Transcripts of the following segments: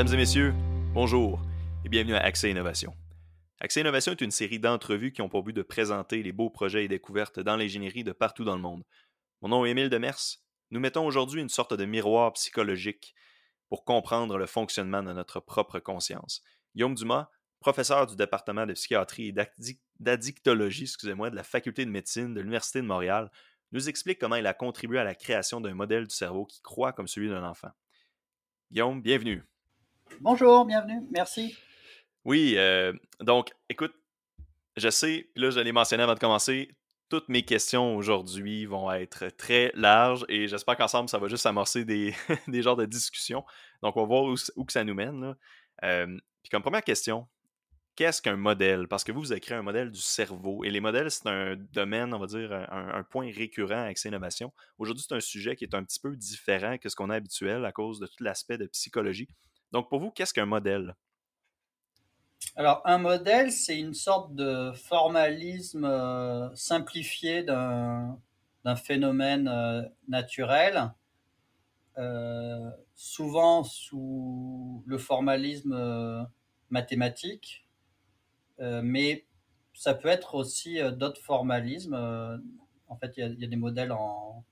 Mesdames et messieurs, bonjour et bienvenue à Accès Innovation. Accès Innovation est une série d'entrevues qui ont pour but de présenter les beaux projets et découvertes dans l'ingénierie de partout dans le monde. Mon nom est Émile Demers. Nous mettons aujourd'hui une sorte de miroir psychologique pour comprendre le fonctionnement de notre propre conscience. Guillaume Dumas, professeur du département de psychiatrie et d'addictologie excusez-moi, de la faculté de médecine de l'Université de Montréal, nous explique comment il a contribué à la création d'un modèle du cerveau qui croit comme celui d'un enfant. Guillaume, bienvenue. Bonjour, bienvenue, merci. Oui, euh, donc, écoute, je sais, là, je l'ai mentionné avant de commencer, toutes mes questions aujourd'hui vont être très larges et j'espère qu'ensemble, ça va juste amorcer des, des genres de discussions. Donc, on va voir où, que ça nous mène. Euh, puis comme première question, qu'est-ce qu'un modèle? Parce que vous, vous avez créé un modèle du cerveau. Et les modèles, c'est un domaine, on va dire, un, point récurrent avec ces innovations. Aujourd'hui, c'est un sujet qui est un petit peu différent que ce qu'on a habituel à cause de tout l'aspect de psychologie. Donc, pour vous, qu'est-ce qu'un modèle? Alors, un modèle, c'est une sorte de formalisme euh, simplifié d'un phénomène euh, naturel, euh, souvent sous le formalisme mathématique, mais ça peut être aussi d'autres formalismes. en fait, il y, a des modèles en,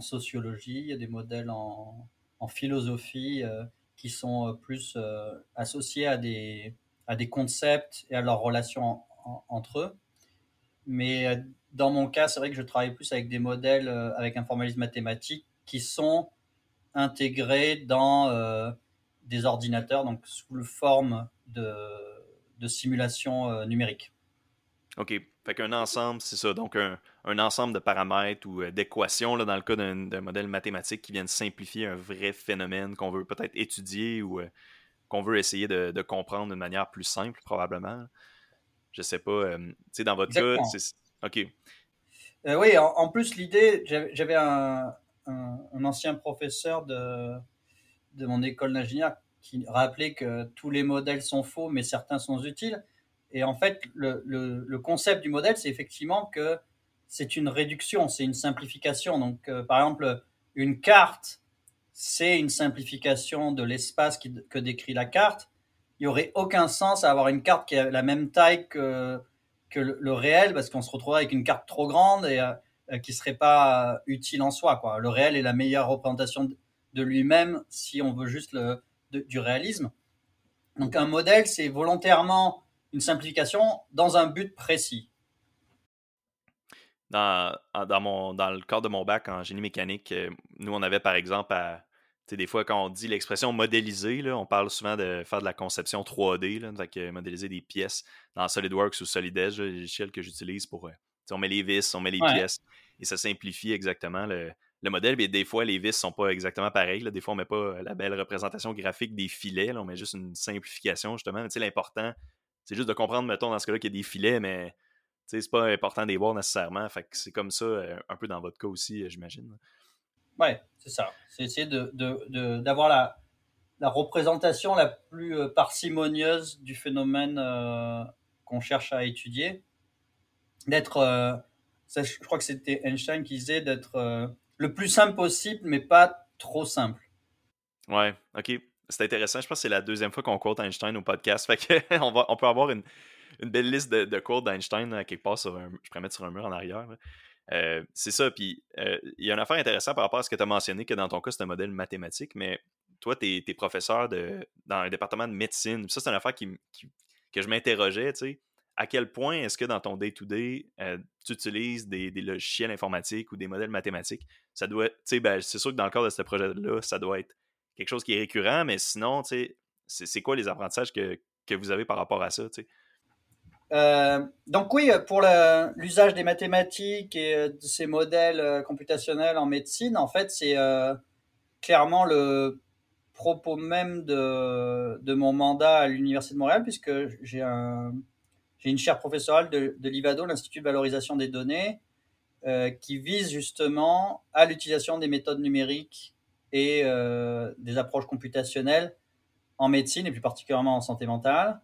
sociologie, il y a des modèles en, en philosophie qui sont plus associés à des concepts et à leurs relations entre eux. Mais euh, dans mon cas, c'est vrai que je travaille plus avec des modèles euh, avec un formalisme mathématique qui sont intégrés dans euh, des ordinateurs, donc sous forme de, de simulation numérique. OK. Fait qu'un ensemble, c'est ça. Donc, un, un, ensemble de paramètres ou d'équations, dans le cas d'un modèle mathématique qui viennent simplifier un vrai phénomène qu'on veut peut-être étudier ou qu'on veut essayer de, comprendre de manière plus simple, probablement. Je sais pas. Euh, tu sais, dans votre cas, c'est. OK. Euh, oui, en, plus, l'idée, j'avais un, ancien professeur de, de mon école d'ingénieur qui rappelait que tous les modèles sont faux, mais certains sont utiles. Et en fait, le, concept du modèle, c'est effectivement que c'est une réduction, c'est une simplification. Donc, euh, par exemple, une carte c'est une simplification de l'espace que décrit la carte. Il n'y aurait aucun sens à avoir une carte qui a la même taille que, le, réel, parce qu'on se retrouverait avec une carte trop grande et euh, qui ne serait pas utile en soi. Le réel est la meilleure représentation de lui-même si on veut juste du réalisme. Donc un modèle, c'est volontairement une simplification dans un but précis. Dans, dans, mon, dans le cadre de mon bac en génie mécanique, euh, nous, on avait par exemple à, des fois, quand on dit l'expression modéliser, là, on parle souvent de faire de la conception 3D, là, modéliser des pièces dans SolidWorks ou SolidEdge, l'échelle que j'utilise pour. Euh, on met les vis, on met les pièces et ça simplifie exactement le, modèle. Mais des fois, les vis sont pas exactement pareilles. Des fois, on met pas la belle représentation graphique des filets. on met juste une simplification, justement. Mais l'important, c'est juste de comprendre, mettons, dans ce cas-là, qu'il y a des filets, mais c'est pas important des voir nécessairement. Fait que c'est comme ça, euh, un peu dans votre cas aussi, euh, j'imagine. Ouais, c'est ça. C'est essayer d'avoir de, de, la, la représentation la plus euh, parcimonieuse du phénomène euh, qu'on cherche à étudier. D'être, euh, je crois que c'était Einstein qui disait d'être le plus simple possible, mais pas trop simple. Ouais, ok. C'est intéressant. Je pense que c'est la deuxième fois qu'on quote Einstein au podcast. Fait que on, va, on peut avoir une, une belle liste de, de d'Einstein quelque part sur un, je pourrais mettre sur un mur en arrière. Euh, c'est ça. Puis euh, il y a une affaire intéressante par rapport à ce que tu as mentionné, que dans ton cas, c'est un modèle mathématique, mais toi, tu es, professeur de, dans un département de médecine. Ça, c'est une affaire qui, que je m'interrogeais, tu sais. À quel point est-ce que dans ton day-to-day, euh, tu utilises des, logiciels informatiques ou des modèles mathématiques? Ça doit, tu sais, ben, c'est sûr que dans le cadre de ce projet-là, ça doit être quelque chose qui est récurrent, mais sinon, c'est quoi les apprentissages que, vous avez par rapport à ça? Euh, donc oui, pour l'usage des mathématiques et euh, de ces modèles euh, computationnels en médecine, en fait, c'est clairement le propos même de, mon mandat à l'Université de Montréal, puisque j'ai un, une chaire professorale de l'IVADO, l'Institut de valorisation des données, qui vise justement à l'utilisation des méthodes numériques et des approches computationnelles en médecine et plus particulièrement en santé mentale.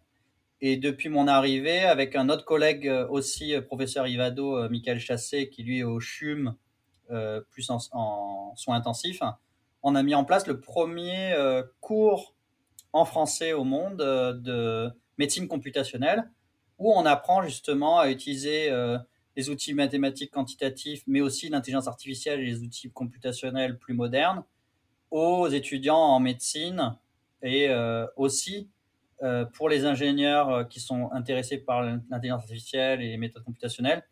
Et depuis mon arrivée, avec un autre collègue euh, aussi, euh, professeur Ivado, euh, Michael Chassé, qui lui est au CHUM, plus en, soins intensifs, on a mis en place le premier cours en français au monde de médecine computationnelle, où on apprend justement à utiliser les outils mathématiques quantitatifs, mais aussi l'intelligence artificielle et les outils computationnels plus modernes aux étudiants en médecine et aussi pour les ingénieurs qui sont intéressés par l'intelligence artificielle et les méthodes computationnelles,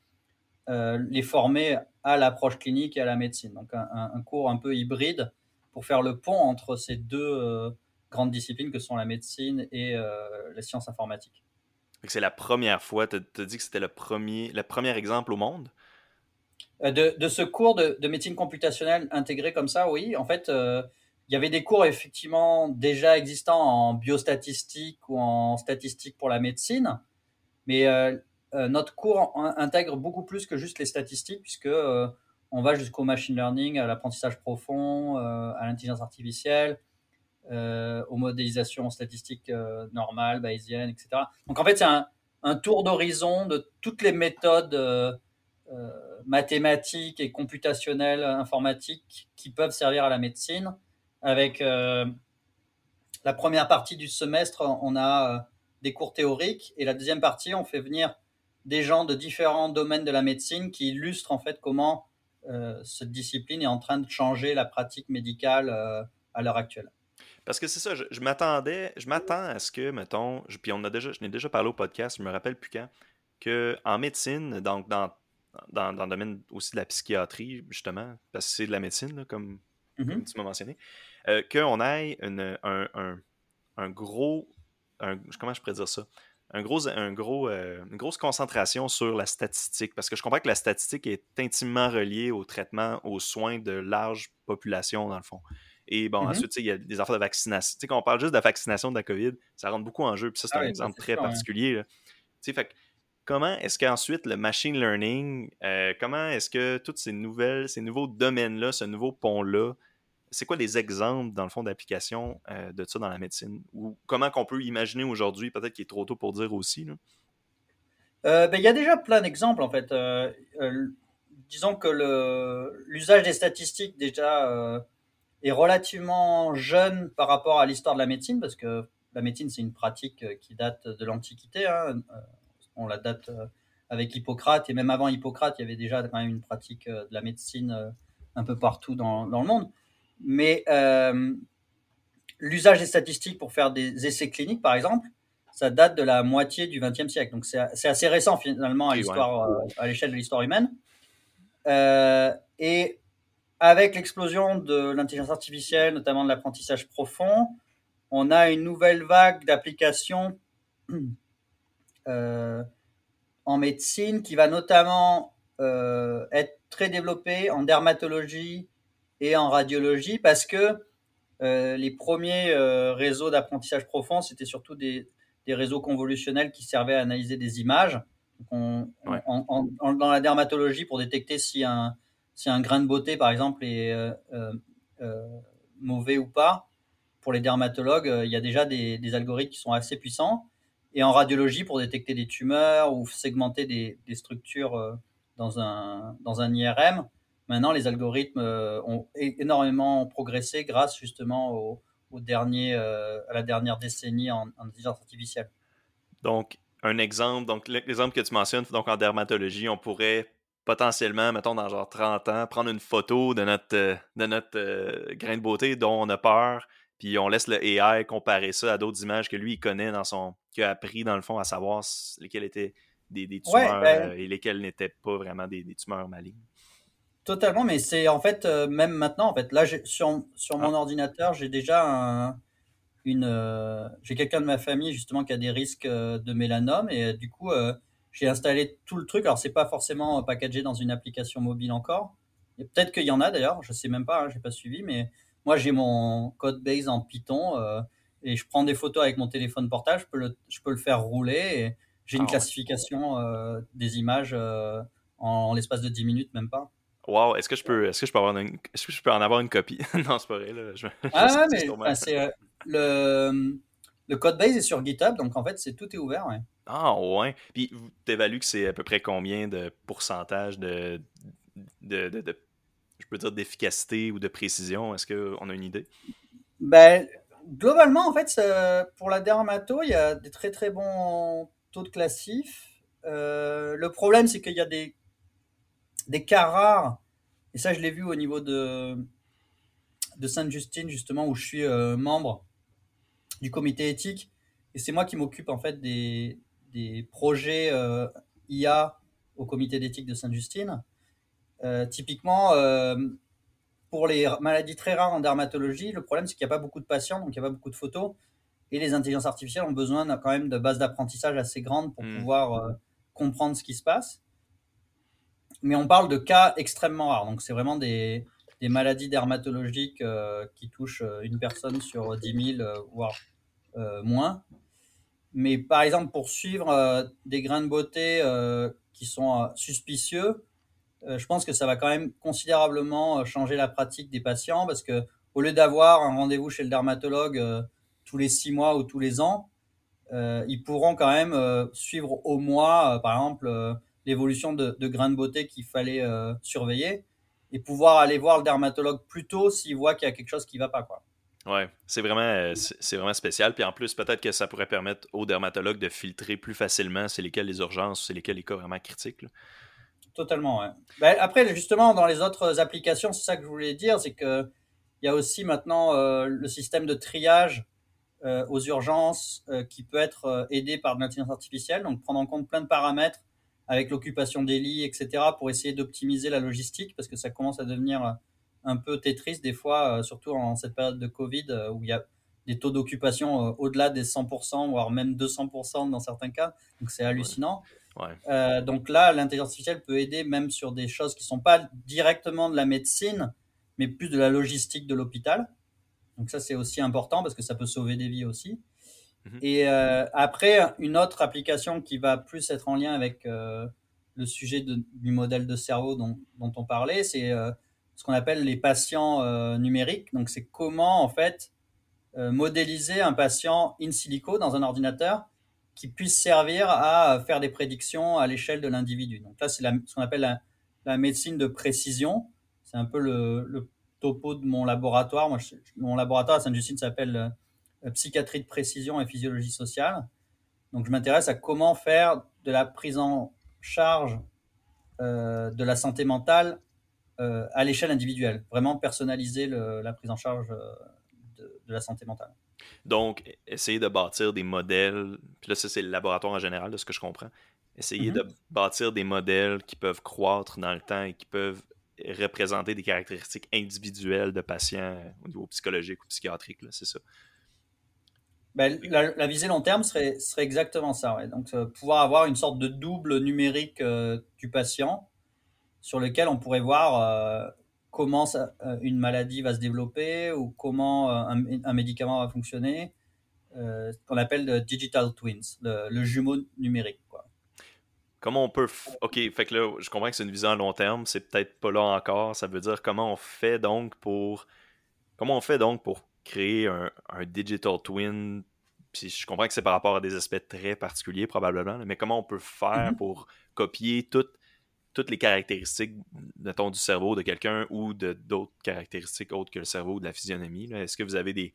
les former à l'approche clinique et à la médecine. Donc un, cours un peu hybride pour faire le pont entre ces deux grandes disciplines que sont la médecine et les sciences informatiques. C'est la première fois, tu as dit que c'était le premier, le premier exemple au monde? De, de ce cours de, de, médecine computationnelle intégré comme ça, oui. En fait, il y avait des cours effectivement déjà existants en biostatistique ou en statistique pour la médecine, mais euh, euh, notre cours intègre beaucoup plus que juste les statistiques, puisque euh, on va jusqu'au machine learning, à l'apprentissage profond, à l'intelligence artificielle, aux modélisations statistiques normales, bayésiennes, etc. Donc en fait, c'est un, un, tour d'horizon de toutes les méthodes mathématiques et computationnelles informatiques qui peuvent servir à la médecine avec euh, la première partie du semestre, on a euh, des cours théoriques et la deuxième partie, on fait venir des gens de différents domaines de la médecine qui illustrent en fait comment euh, cette discipline est en train de changer la pratique médicale à l'heure actuelle. Parce que c'est ça, je, m'attendais, je m'attends à ce que, mettons, puis on a déjà, je n'ai déjà parlé au podcast, je me rappelle plus quand, que en médecine, donc dans, dans, dans, le domaine aussi de la psychiatrie, justement, parce que c'est de la médecine, comme, comme, mm-hmm. tu m'as mentionné, euh, qu'on ait un, un, gros. comment je pourrais dire ça? Un gros, un gros, euh, une grosse concentration sur la statistique, parce que je comprends que la statistique est intimement reliée au traitement, aux soins de large population, dans le fond. Et bon, mm-hmm. ensuite, il y a des affaires de vaccination. Tu sais, quand on parle juste de la vaccination de la COVID, ça rentre beaucoup en jeu. Puis ça, c'est ah un exemple très particulier. Tu sais, fait comment est-ce qu'ensuite le machine learning, euh, comment est-ce que toutes ces nouvelles, ces nouveaux domaines-là, ce nouveau pont-là, c'est quoi les exemples, dans le fond, d'application euh, de ça dans la médecine? Ou comment qu'on peut imaginer aujourd'hui, peut-être qu'il est trop tôt pour dire aussi? Euh, ben, il y a déjà plein d'exemples, en fait. Disons que l'usage des statistiques, déjà, est relativement jeune par rapport à l'histoire de la médecine, parce que la médecine, c'est une pratique qui date de l'Antiquité. Hein. On la date avec Hippocrate, et même avant Hippocrate, il y avait déjà quand même une pratique de la médecine un peu partout dans, dans le monde. Mais euh, l'usage des statistiques pour faire des essais cliniques, par exemple, ça date de la moitié du XXe siècle. Donc c'est assez récent finalement à euh, l'échelle de l'histoire humaine. Euh, et avec l'explosion de l'intelligence artificielle, notamment de l'apprentissage profond, on a une nouvelle vague d'applications en médecine qui va notamment être très développée en dermatologie, et en radiologie parce que euh, les premiers euh, réseaux d'apprentissage profond, c'était surtout des, des, réseaux convolutionnels qui servaient à analyser des images. dans la dermatologie, pour détecter si un, si un grain de beauté, par exemple, est euh, mauvais ou pas, pour les dermatologues, il y a déjà des, des, algorithmes qui sont assez puissants. Et en radiologie, pour détecter des tumeurs ou segmenter des, structures dans, un, dans un IRM, Maintenant, les algorithmes euh, ont énormément progressé grâce justement au, dernier, euh, à la dernière décennie en, intelligence artificielle. Donc, un exemple, donc l'exemple que tu mentionnes, donc en dermatologie, on pourrait potentiellement, mettons, dans genre 30 ans, prendre une photo de notre, euh, de notre grain de beauté dont on a peur, puis on laisse le AI comparer ça à d'autres images que lui, il connaît dans son... qu'il a appris, dans le fond, à savoir lesquelles étaient des, tumeurs ben et lesquelles n'étaient pas vraiment des, des tumeurs malignes. Totalement, mais c'est en fait, euh, même maintenant, en fait, là, sur, sur mon ah. ordinateur, j'ai déjà une, euh, j'ai quelqu'un de ma famille justement qui a des risques euh, de mélanome et du coup, j'ai installé tout le truc. Alors, c'est pas forcément packagé dans une application mobile encore. Peut-être qu'il y en a d'ailleurs, je sais même pas, hein, j'ai pas suivi, mais moi, j'ai mon code base en Python et je prends des photos avec mon téléphone portable, je peux le, je peux le faire rouler et j'ai une ah classification des images en l'espace de 10 minutes, même pas. Wow, est-ce que je peux est-ce que je peux avoir une est-ce que je peux en avoir une copie? Non, c'est pas vrai là. ah mais c'est euh, le le code base est sur GitHub, donc en fait c'est tout est ouvert, ouais. Ah ouais. Puis tu évalues que c'est à peu près combien de pourcentage de de, de, je peux dire d'efficacité ou de précision? Est-ce qu'on a une idée? Ben globalement, en fait, pour la dermato, il y a des très très bons taux de classif. Euh, le problème, c'est qu'il y a des, des cas rares, et ça, je l'ai vu au niveau de, de Sainte-Justine, justement, où je suis euh, membre du comité éthique. Et c'est moi qui m'occupe, en fait, des, des projets euh, IA au comité d'éthique de Sainte-Justine. Typiquement, pour les maladies très rares en dermatologie, le problème, c'est qu'il n'y a pas beaucoup de patients, donc il n'y a pas beaucoup de photos. Et les intelligences artificielles ont besoin quand même de bases d'apprentissage assez grandes pour hmm. pouvoir euh, comprendre ce qui se passe. Mais on parle de cas extrêmement rares. Donc, c'est vraiment des, des, maladies dermatologiques euh, qui touchent euh, une personne sur 10 000, voire moins. Mais par exemple, pour suivre des grains de beauté qui sont suspicieux, euh, je pense que ça va quand même considérablement euh, changer la pratique des patients parce que au lieu d'avoir un rendez-vous chez le dermatologue euh, tous les six mois ou tous les ans, ils pourront quand même suivre au mois, par exemple, l'évolution de, grains de beauté qu'il fallait surveiller et pouvoir aller voir le dermatologue plus tôt s'il voit qu'il y a quelque chose qui ne va pas. Quoi. Ouais, c'est vraiment, c'est vraiment spécial. Puis en plus, peut-être que ça pourrait permettre aux dermatologues de filtrer plus facilement c'est lesquels les urgences, c'est lesquels les cas vraiment critiques. Totalement. Ben, après, justement, dans les autres applications, c'est ça que je voulais dire, c'est que il y a aussi maintenant euh, le système de triage euh, aux urgences euh, qui peut être aidé par l'intelligence artificielle, donc prendre en compte plein de paramètres avec l'occupation des lits, etc., pour essayer d'optimiser la logistique, parce que ça commence à devenir un peu tétrice des fois, surtout en cette période de Covid, où il y a des taux d'occupation au-delà des 100%, voire même 200% dans certains cas, donc c'est hallucinant. Euh, donc là, l'intelligence artificielle peut aider même sur des choses qui ne sont pas directement de la médecine, mais plus de la logistique de l'hôpital. Donc ça, c'est aussi important parce que ça peut sauver des vies aussi. Mhm. Et euh, après, une autre application qui va plus être en lien avec euh, le sujet du modèle de cerveau dont, dont on parlait, c'est ce qu'on appelle les patients numériques. Donc c'est comment en fait modéliser un patient in silico dans un ordinateur qui puisse servir à faire des prédictions à l'échelle de l'individu. Donc là, c'est ce qu'on appelle la, médecine de précision. C'est un peu le, topo de mon laboratoire. Moi, mon laboratoire à Sainte-Justine s'appelle euh, psychiatrie de précision et physiologie sociale. Donc je m'intéresse à comment faire de la prise en charge euh, de la santé mentale euh, à l'échelle individuelle, vraiment personnaliser la prise en charge de la santé mentale. Donc, essayer de bâtir des modèles, puis là, ça, c'est le laboratoire en général, de ce que je comprends. Essayer mm-hmm. de bâtir des modèles qui peuvent croître dans le temps et qui peuvent représenter des caractéristiques individuelles de patients au niveau psychologique ou psychiatrique, c'est ça. Ben, la, visée long terme serait, serait exactement ça. Donc, euh, pouvoir avoir une sorte de double numérique euh, du patient sur lequel on pourrait voir euh, comment euh, une maladie va se développer ou comment euh, un, médicament va fonctionner, euh, ce qu'on appelle le digital twins, le, jumeau numérique. Quoi. Comment on peut. Ok, fait que là, je comprends que c'est une vision à long terme, c'est peut-être pas là encore. Ça veut dire comment on fait donc pour. Comment on fait donc pour créer un, digital twin puis je comprends que c'est par rapport à des aspects très particuliers probablement, mais comment on peut faire mm-hmm. pour copier toutes toutes les caractéristiques, mettons, du cerveau de quelqu'un ou de d'autres caractéristiques autres que le cerveau de la physionomie. Est-ce que vous avez des.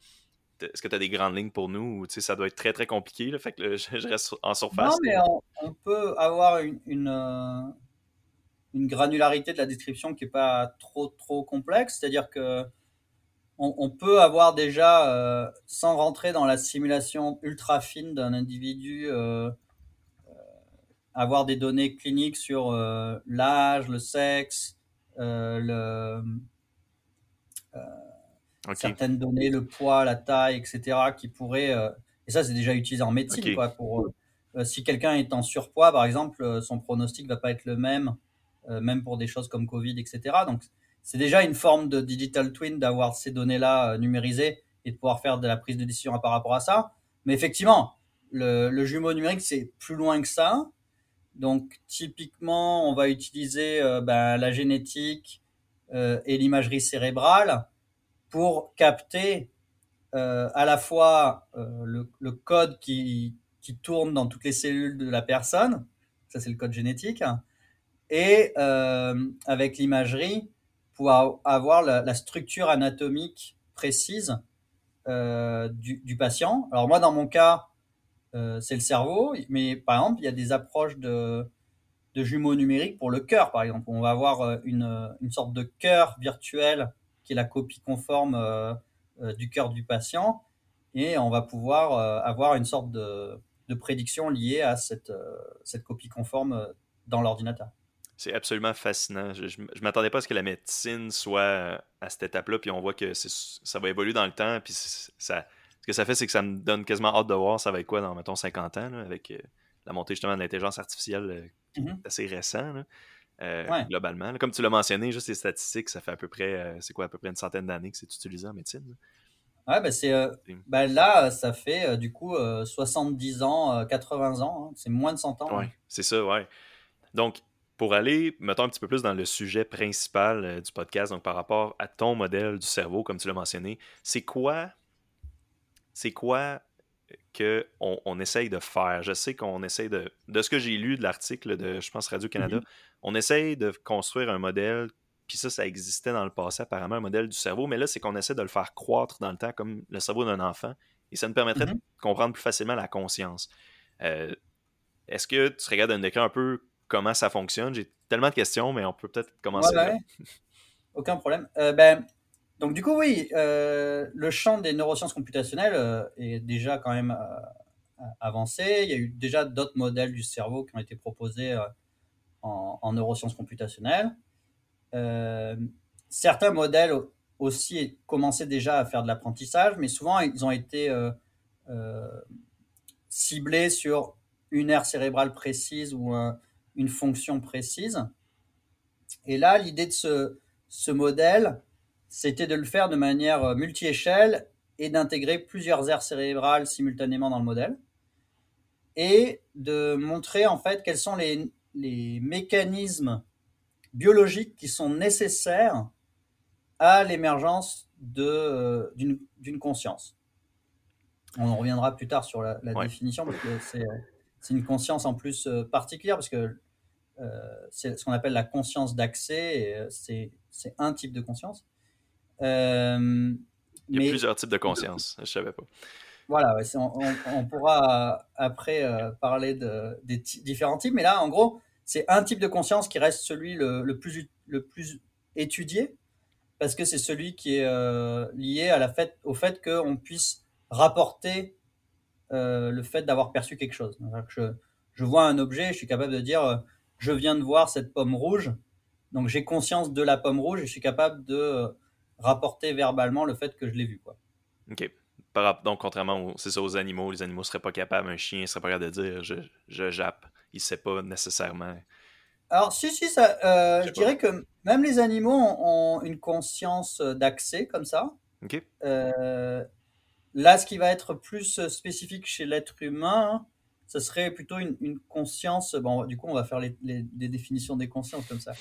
Est-ce que tu as des grandes lignes pour nous ou ça doit être très très compliqué? Là, fait que je, reste en surface. Non, mais on, peut avoir une, une, euh, une, granularité de la description qui n'est pas trop trop complexe. C'est-à-dire que on, peut avoir déjà, euh, sans rentrer dans la simulation ultra fine d'un individu, euh, avoir des données cliniques sur euh, l'âge, le sexe, euh, le, euh, certaines données, le poids, la taille, etc., qui pourraient. et ça, c'est déjà utilisé en médecine. Quoi, pour, si quelqu'un est en surpoids, par exemple, son pronostic va pas être le même, même pour des choses comme Covid, etc. Donc, c'est déjà une forme de digital twin d'avoir ces données-là numérisées et de pouvoir faire de la prise de décision par rapport à ça. Mais effectivement, le, le jumeau numérique, c'est plus loin que ça. Donc typiquement, on va utiliser euh, ben, la génétique euh, et l'imagerie cérébrale pour capter euh, à la fois le, code qui, tourne dans toutes les cellules de la personne, ça c'est le code génétique, et avec l'imagerie pour avoir la, structure anatomique précise du, du, patient. Alors moi, dans mon cas, c'est le cerveau, mais par exemple, il y a des approches de, de jumeaux numériques pour le cœur, par exemple. On va avoir une, une sorte de cœur virtuel qui est la copie conforme du cœur du patient, et on va pouvoir avoir une sorte de, de prédiction liée à cette, cette copie conforme dans l'ordinateur. C'est absolument fascinant. Je ne m'attendais pas à ce que la médecine soit euh, à cette étape-là, puis on voit que ça va évoluer dans le temps, puis ça, que ça fait, c'est que ça me donne quasiment hâte de voir ça va être quoi dans, mettons, 50 ans, avec euh, la montée justement de l'intelligence artificielle euh, mm-hmm. assez récent, globalement. Comme tu l'as mentionné, juste les statistiques, ça fait à peu près, c'est quoi, à peu près une centaine d'années que c'est utilisé en médecine. Ouais, ben c'est, ben là, ça fait du coup 70 ans, 80 ans, hein. c'est moins de 100 ans. Ouais, hein. c'est ça, ouais. Donc, pour aller, mettons, un petit peu plus dans le sujet principal euh, du podcast, donc par rapport à ton modèle du cerveau, comme tu l'as mentionné, c'est quoi, c'est quoi qu'on on essaye de faire? Je sais qu'on essaye de, de ce que j'ai lu de l'article de, je pense, Radio-Canada, mm-hmm. on essaye de construire un modèle, puis ça, ça existait dans le passé, apparemment, un modèle du cerveau, mais là, c'est qu'on essaie de le faire croître dans le temps comme le cerveau d'un enfant, et ça nous permettrait de mm-hmm. comprendre plus facilement la conscience. Euh, est-ce que tu capable de décrire un peu comment ça fonctionne? J'ai tellement de questions, mais on peut peut-être commencer. Aucun problème. Euh, ben, donc du coup, oui, euh, le champ des neurosciences computationnelles euh, est déjà quand même avancé. Il y a eu déjà d'autres modèles du cerveau qui ont été proposés en, neurosciences computationnelles. certains modèles aussi commençaient déjà à faire de l'apprentissage, mais souvent ils ont été ciblés sur une aire cérébrale précise ou un, une fonction précise. Et là, l'idée de ce modèle, c'était de le faire de manière euh, multi-échelle et d'intégrer plusieurs aires cérébrales simultanément dans le modèle et de montrer en fait quels sont les, les mécanismes biologiques qui sont nécessaires à l'émergence euh, d'une conscience. On en reviendra plus tard sur la, définition parce que c'est une conscience en plus euh, particulière parce que euh, c'est ce qu'on appelle la conscience d'accès. C'est, un type de conscience. Euh, Il y a plusieurs types de conscience, je ne savais pas. Voilà, on, pourra après parler de, des différents types, mais là, en gros, c'est un type de conscience qui reste celui le, plus, le plus étudié, parce que c'est celui qui est lié à la fait, au fait qu'on puisse rapporter le fait d'avoir perçu quelque chose. je, je, vois un objet, je suis capable de dire je viens de voir cette pomme rouge, donc j'ai conscience de la pomme rouge et je suis capable de euh, rapporter verbalement le fait que je l'ai vue. Quoi. Ok. Donc, contrairement aux, ça, aux animaux, les animaux ne seraient pas capables, un chien ne serait pas capable de dire je, je jappe. Il ne sait pas nécessairement. Alors, si, si, ça, euh, je, dirais que même les animaux ont, une conscience d'accès comme ça. Ok. Euh, là, ce qui va être plus spécifique chez l'être humain, ce serait plutôt une, conscience. Bon, du coup, on va faire les, définitions des consciences comme ça.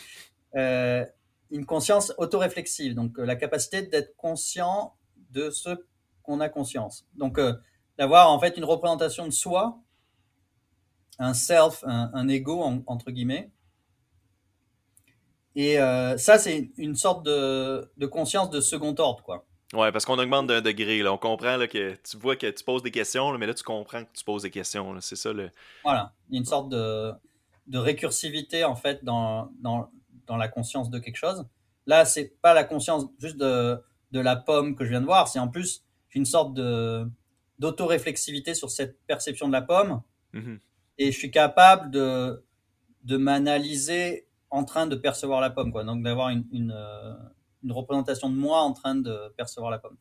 Euh, une conscience autoréflexive, donc euh, la capacité d'être conscient de ce qu'on a conscience. Donc, euh, d'avoir en fait une représentation de soi, un self, un, ego entre guillemets. Et ça, c'est une sorte de, de conscience de second ordre, quoi. Ouais, parce qu'on augmente d'un degré. Là. On comprend là, que tu vois que tu poses des questions, mais là, tu comprends que tu poses des questions. C'est ça le. Voilà. Il y a une sorte de, de récursivité, en fait, dans, dans, dans, la conscience de quelque chose. Là, c'est pas la conscience juste de, de la pomme que je viens de voir, c'est en plus une sorte de d'autoréflexivité sur cette perception de la pomme. Mm-hmm. Et je suis capable de, de m'analyser en train de percevoir la pomme. Quoi. Donc, d'avoir une, une euh, une représentation de moi en train de percevoir la pomme.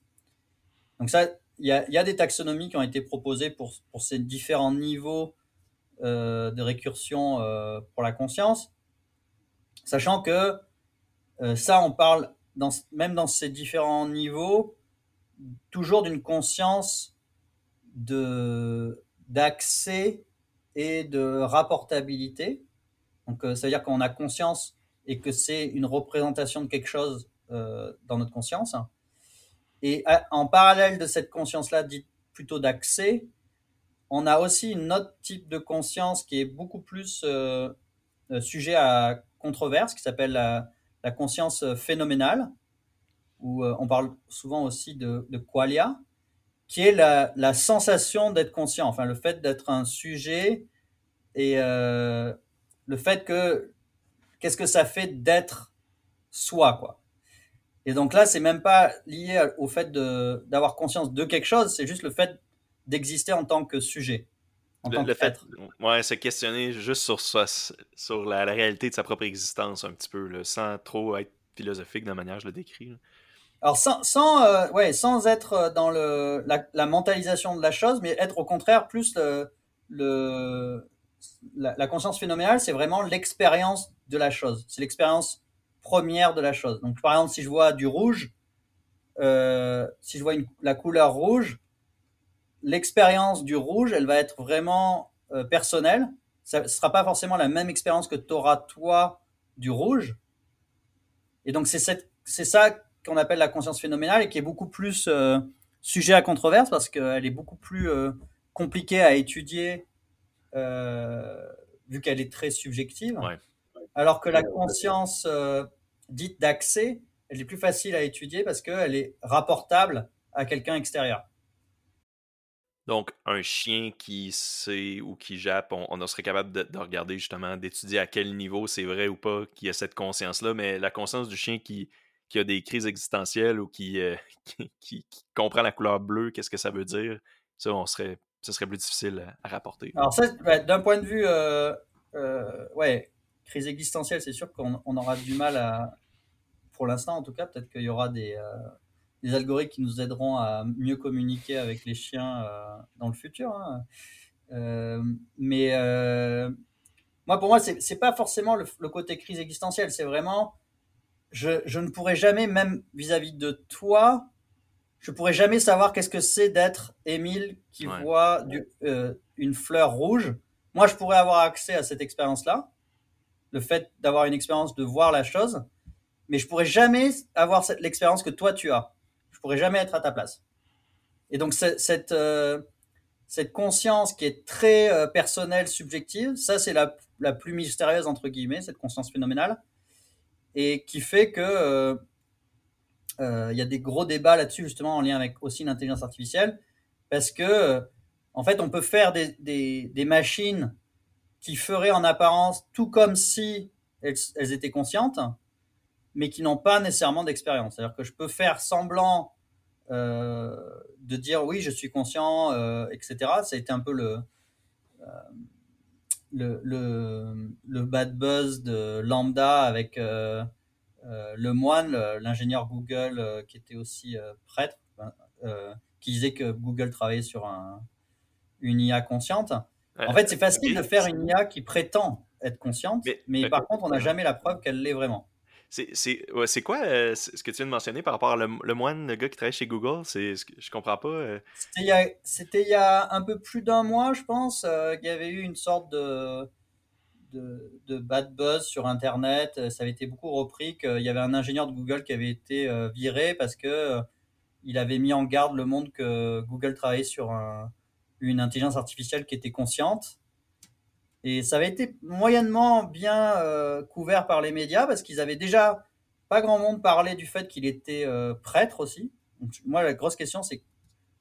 Donc ça, il y a, des taxonomies qui ont été proposées pour, pour ces différents niveaux euh, de récursion euh, pour la conscience, sachant que euh, ça, on parle même dans ces différents niveaux toujours d'une conscience de d'accès et de rapportabilité. Donc, ça veut dire qu'on a conscience et que c'est une représentation de quelque chose euh, dans notre conscience. Et en parallèle de cette conscience-là, dite plutôt d'accès, on a aussi une autre type de conscience qui est beaucoup plus euh, euh, sujet à controverse, qui s'appelle la, conscience phénoménale, où on parle souvent aussi de, qualia. qui est la, la sensation d'être conscient, enfin le fait d'être un sujet et euh, le fait que qu'est-ce que ça fait d'être soi, quoi. Et donc là, c'est même pas lié au fait d'avoir conscience de quelque chose, c'est juste le fait d'exister en tant que sujet. Le, le fait, ouais, se questionner juste sur, sur la, réalité de sa propre existence un petit peu, sans trop être philosophique de la manière que je le décris. Alors sans, sans, euh, ouais, sans être dans le, la, mentalisation de la chose, mais être au contraire plus le, le la, la conscience phénoménale, c'est vraiment l'expérience de la chose. C'est l'expérience première de la chose. Donc, par exemple, si je vois du rouge, euh, si je vois la couleur rouge, l'expérience du rouge, elle va être vraiment euh, personnelle. Ça ne sera pas forcément la même expérience que tu auras toi du rouge. Et donc, c'est ça qu'on appelle la conscience phénoménale et qui est beaucoup plus euh, sujet à controverse parce qu'elle est beaucoup plus compliquée à étudier vu qu'elle est très subjective. Alors que la conscience dite d'accès, elle est plus facile à étudier parce qu'elle est rapportable à quelqu'un extérieur. Donc, un chien qui sait ou qui jappe, on, serait capable de, regarder justement, d'étudier à quel niveau c'est vrai ou pas qu'il y a cette conscience-là, mais la conscience du chien qui, a des crises existentielles ou qui, euh, qui, comprend la couleur bleue, qu'est-ce que ça veut dire, ça, on serait, ça serait plus difficile à, rapporter. Alors, ça, d'un point de vue, euh, euh, ouais, crise existentielle, c'est sûr qu'on aura du mal à, pour l'instant en tout cas, peut-être qu'il y aura des, des, algorithmes qui nous aideront à mieux communiquer avec les chiens euh, dans le futur. Hein. Euh, mais moi, pour moi, c'est pas forcément le, côté crise existentielle, c'est vraiment, je, je, ne pourrais jamais, même vis-à-vis de toi, je pourrais jamais savoir qu'est-ce que c'est d'être Émile qui voit du, une fleur rouge. Moi, je pourrais avoir accès à cette expérience-là le fait d'avoir une expérience de voir la chose, mais je pourrais jamais avoir l'expérience que toi tu as. Je pourrais jamais être à ta place. Et donc cette euh, cette conscience qui est très euh, personnelle, subjective, ça c'est la, plus mystérieuse entre guillemets, cette conscience phénoménale, et qui fait que euh, il y a des gros débats là-dessus justement en lien avec aussi l'intelligence artificielle, parce que en fait on peut faire des machines qui feraient en apparence tout comme si elles, étaient conscientes, mais qui n'ont pas nécessairement d'expérience. C'est-à-dire que je peux faire semblant euh, de dire oui, je suis conscient, euh, etc. Ça a été un peu le, euh, le, le, le, bad buzz de Lambda avec le moine, l'ingénieur Google qui était aussi prêtre, qui disait que Google travaillait sur un, une IA consciente. En fait, c'est facile de faire une IA qui prétend être consciente, mais, par contre, on n'a jamais la preuve qu'elle l'est vraiment. C'est quoi euh, ce que tu viens de mentionner par rapport à le, moine, le gars qui travaille chez Google? Je comprends pas. Euh. C'était il, y a un peu plus d'un mois, je pense, euh, qu'il y avait eu une sorte de, de, bad buzz sur Internet. Ça avait été beaucoup repris qu'il y avait un ingénieur de Google qui avait été viré parce que il avait mis en garde le monde que Google travaillait sur un, une intelligence artificielle qui était consciente. Et ça avait été moyennement bien euh, couvert par les médias parce qu'ils avaient déjà pas grand monde parlé du fait qu'il était euh, prêtre aussi. moi, la grosse question, c'est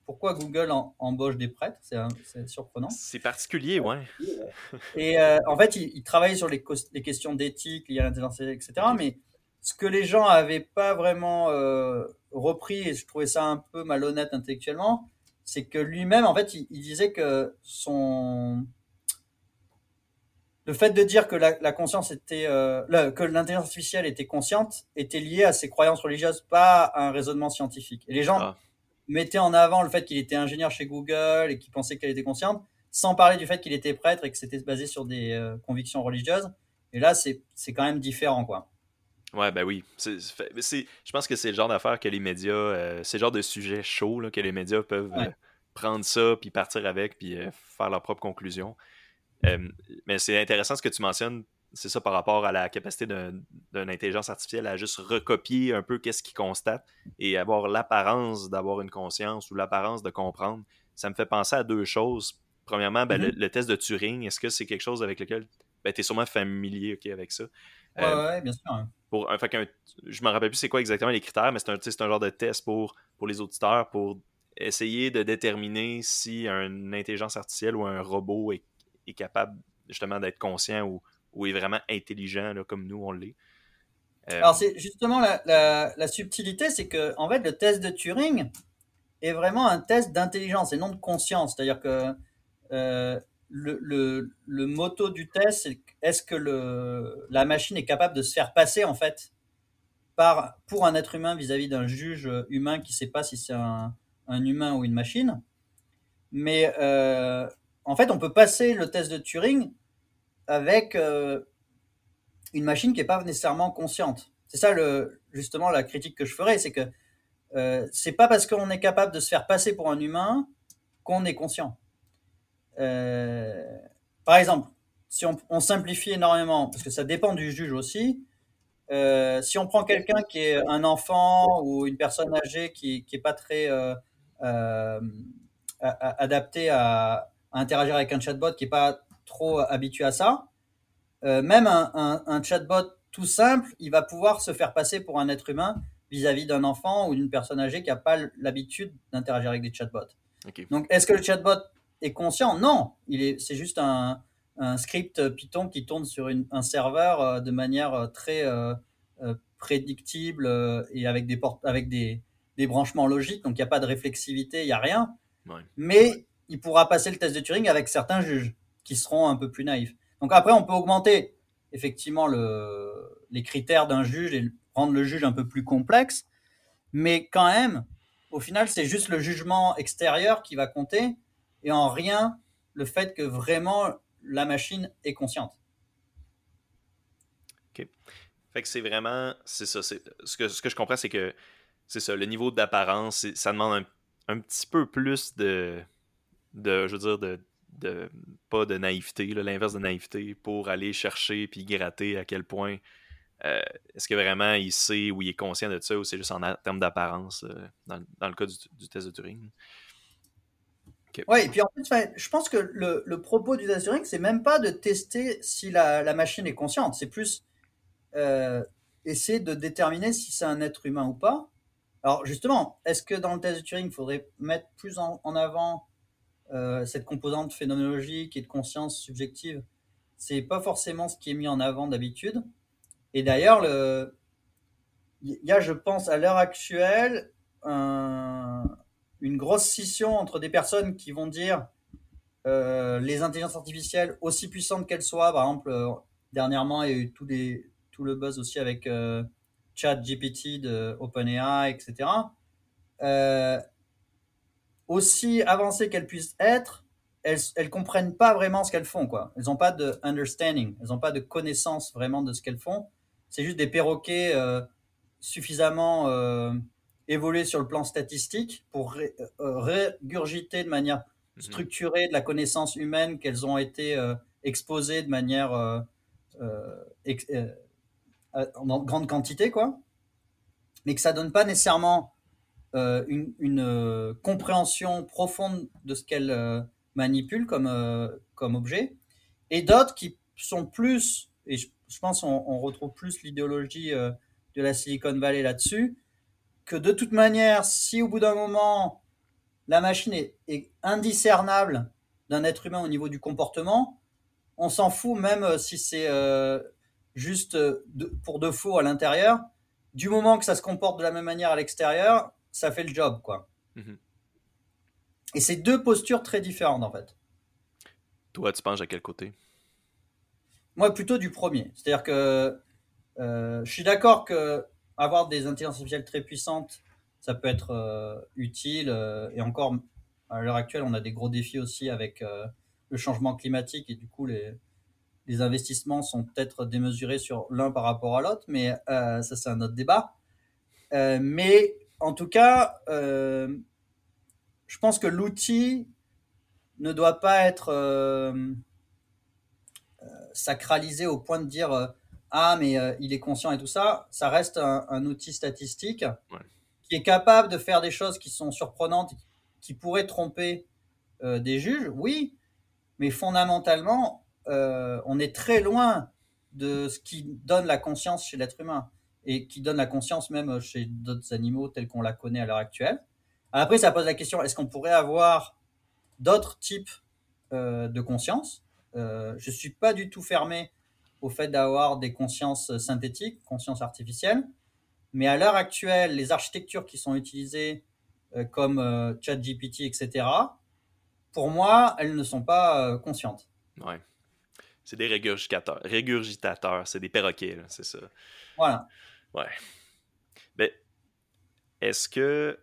pourquoi Google embauche des prêtres? C'est surprenant. C'est particulier, ouais. Et euh, en fait, il, travaillait sur les, les questions d'éthique liées à l'intelligence etc. Mais ce que les gens n'avaient pas vraiment repris, et je trouvais ça un peu malhonnête intellectuellement, c'est que lui-même, en fait, il, disait que son le fait de dire que la, conscience était euh, que l'intelligence artificielle était consciente était lié à ses croyances religieuses, pas à un raisonnement scientifique. Et les gens ah. mettaient en avant le fait qu'il était ingénieur chez Google et qu'il pensait qu'elle était consciente, sans parler du fait qu'il était prêtre et que c'était basé sur des euh, convictions religieuses. Et là, c'est quand même différent, quoi. Ouais, ben oui. je pense que c'est le genre d'affaire que les médias, euh, c'est le genre de sujet chaud que les médias peuvent prendre ça, puis partir avec, puis faire leur propre conclusion. Mais c'est intéressant ce que tu mentionnes, c'est ça par rapport à la capacité d'une intelligence artificielle à juste recopier un peu qu'est-ce qu'il constate et avoir l'apparence d'avoir une conscience ou l'apparence de comprendre. Ça me fait penser à deux choses. Premièrement, ben, mm-hmm. le, test de Turing, est-ce que c'est quelque chose avec lequel ben, tu es sûrement familier avec ça? Ouais, bien sûr. Hein. Pour un, fait je me rappelle plus c'est quoi exactement les critères, mais c'est un, un genre de test pour, pour les auditeurs pour essayer de déterminer si une intelligence artificielle ou un robot est, capable justement d'être conscient ou, est vraiment intelligent comme nous on l'est. Euh, Alors c'est justement la, la, subtilité, c'est que en fait le test de Turing est vraiment un test d'intelligence et non de conscience. C'est-à-dire que euh, le, le, le, motto du test, c'est est-ce que le, la machine est capable de se faire passer en fait par, pour un être humain vis-à-vis d'un juge humain qui ne sait pas si c'est un, un, humain ou une machine. Mais euh, en fait, on peut passer le test de Turing avec euh, une machine qui n'est pas nécessairement consciente. C'est ça justement la critique que je ferais, c'est que euh, c'est pas parce qu'on est capable de se faire passer pour un humain qu'on est conscient. Euh, par exemple, si on, simplifie énormément, parce que ça dépend du juge aussi, euh, si on prend quelqu'un qui est un enfant ou une personne âgée qui n'est pas très euh, adapté à, à, interagir avec un chatbot, qui n'est pas trop habitué à ça, même un, un, chatbot tout simple, il va pouvoir se faire passer pour un être humain vis-à-vis d'un enfant ou d'une personne âgée qui n'a pas l'habitude d'interagir avec des chatbots. Donc, est-ce que le chatbot est conscient? Non, il est, c'est juste un, un, script Python qui tourne sur une, un serveur euh, de manière euh, très euh, prédictible et avec des, portes, avec des, des branchements logiques. Donc, il n'y a pas de réflexivité, il n'y a rien. Mais il pourra passer le test de Turing avec certains juges qui seront un peu plus naïfs. Donc, après, on peut augmenter effectivement le, les critères d'un juge et rendre le juge un peu plus complexe. Mais quand même, au final, c'est juste le jugement extérieur qui va compter et en rien le fait que vraiment la machine est consciente. OK. Fait que c'est vraiment, c'est ça, ce que, ce que je comprends, c'est que c'est ça, le niveau d'apparence, ça demande un, petit peu plus de, de je veux dire, de, de pas de naïveté, l'inverse de naïveté, pour aller chercher puis gratter à quel point euh, est-ce que vraiment il sait ou il est conscient de ça ou c'est juste en termes d'apparence euh, dans, le cas du, test de Turing? Oui, et puis en fait, je pense que le, propos du test de Turing, c'est même pas de tester si la, machine est consciente, c'est plus euh, essayer de déterminer si c'est un être humain ou pas. Alors justement, est-ce que dans le test de Turing, il faudrait mettre plus en, avant cette composante phénoménologique et de conscience subjective C'est pas forcément ce qui est mis en avant d'habitude. Et d'ailleurs, il y a, je pense, à l'heure actuelle, une grosse scission entre des personnes qui vont dire euh, les intelligences artificielles, aussi puissantes qu'elles soient, par exemple, euh, dernièrement, il y a eu tout, tout le buzz aussi avec euh, ChatGPT de OpenAI, etc. aussi avancées qu'elles puissent être, elles, elles comprennent pas vraiment ce qu'elles font, quoi. Elles n'ont pas de understanding, elles n'ont pas de connaissance vraiment de ce qu'elles font c'est juste des perroquets euh, suffisamment euh, évolués sur le plan statistique pour euh, régurgiter de manière mhm. structurée de la connaissance humaine qu'elles ont été exposées de manière en grande quantité, quoi. Mais que ça donne pas nécessairement une, une compréhension profonde de ce qu'elles manipulent comme, comme objet. Et d'autres qui sont plus, et je je pense on retrouve plus l'idéologie euh, de la Silicon Valley là-dessus, que de toute manière, si au bout d'un moment, la machine est, indiscernable d'un être humain au niveau du comportement, on s'en fout même euh, si c'est euh, juste pour de faux à l'intérieur. Du moment que ça se comporte de la même manière à l'extérieur, ça fait le job, quoi. Mhm. Et c'est deux postures très différentes, en fait. Toi, tu penses à quel côté? Moi, plutôt du premier. C'est-à-dire que euh, je suis d'accord que avoir des intelligences artificielles très puissantes, ça peut être euh, utile. Euh, et encore, à l'heure actuelle, on a des gros défis aussi avec le changement climatique et du coup, les, les investissements sont peut-être démesurés sur l'un par rapport à l'autre, mais ça, c'est un autre débat. mais en tout cas, je pense que l'outil ne doit pas être sacralisé au point de dire euh, ah mais euh, il est conscient et tout ça, ça reste un, outil statistique qui est capable de faire des choses qui sont surprenantes, qui pourraient tromper euh, des juges, oui, mais fondamentalement, on est très loin de ce qui donne la conscience chez l'être humain et qui donne la conscience même chez d'autres animaux tels qu'on la connaît à l'heure actuelle. Après, ça pose la question est-ce qu'on pourrait avoir d'autres types de conscience? Je ne suis pas du tout fermé au fait d'avoir des consciences synthétiques, consciences artificielles. Mais à l'heure actuelle, les architectures qui sont utilisées comme ChatGPT, etc., pour moi, elles ne sont pas conscientes. Ouais. C'est des régurgitateurs. Régurgitateurs, c'est des perroquets, c'est ça. Voilà. Ouais. Ben, est-ce que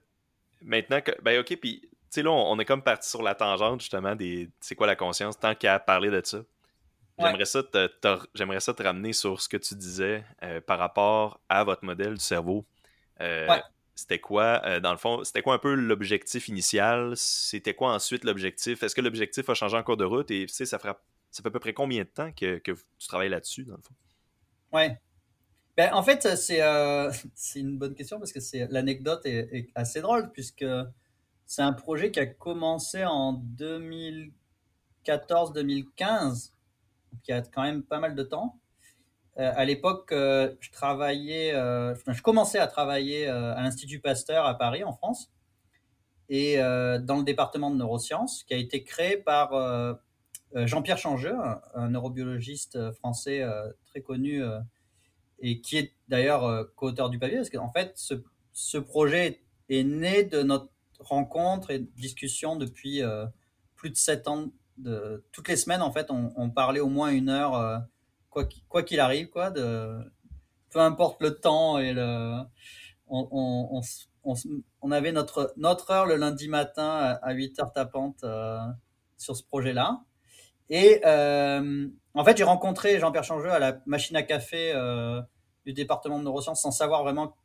maintenant que. Ben, ok, puis, tu sais, là, on, est comme parti sur la tangente, justement, des. C'est quoi la conscience, tant qu'à parler de ça. J'aimerais ça, te, j'aimerais ça te ramener sur ce que tu disais euh, par rapport à votre modèle du cerveau. Euh, c'était quoi, euh, dans le fond, c'était quoi un peu l'objectif initial? C'était quoi ensuite l'objectif? Est-ce que l'objectif a changé en cours de route? Et tu sais, ça, fera, ça fait à peu près combien de temps que, que tu travailles là-dessus, dans le fond? Ouais. Ben, en fait, c'est, c'est une bonne question parce que l'anecdote est, est assez drôle puisque c'est un projet qui a commencé en 2014-2015 qui a quand même pas mal de temps. Euh, à l'époque, euh, je travaillais, euh, je commençais à travailler à l'Institut Pasteur à Paris, en France, et dans le département de neurosciences, qui a été créé par Jean-Pierre Changeux, un, neurobiologiste français très connu et qui est d'ailleurs co-auteur du papier, parce qu'en fait, ce, ce, projet est né de notre rencontre et discussion depuis plus de sept ans de, toutes les semaines, en fait, on, parlait au moins une heure, euh, quoi qu'il arrive, quoi, de, peu importe le temps et le, on, on, avait notre, notre heure le lundi matin à 8 heures tapantes euh, sur ce projet-là. Et euh, en fait, j'ai rencontré Jean-Pierre Changeux à la machine à café du département de neurosciences sans savoir vraiment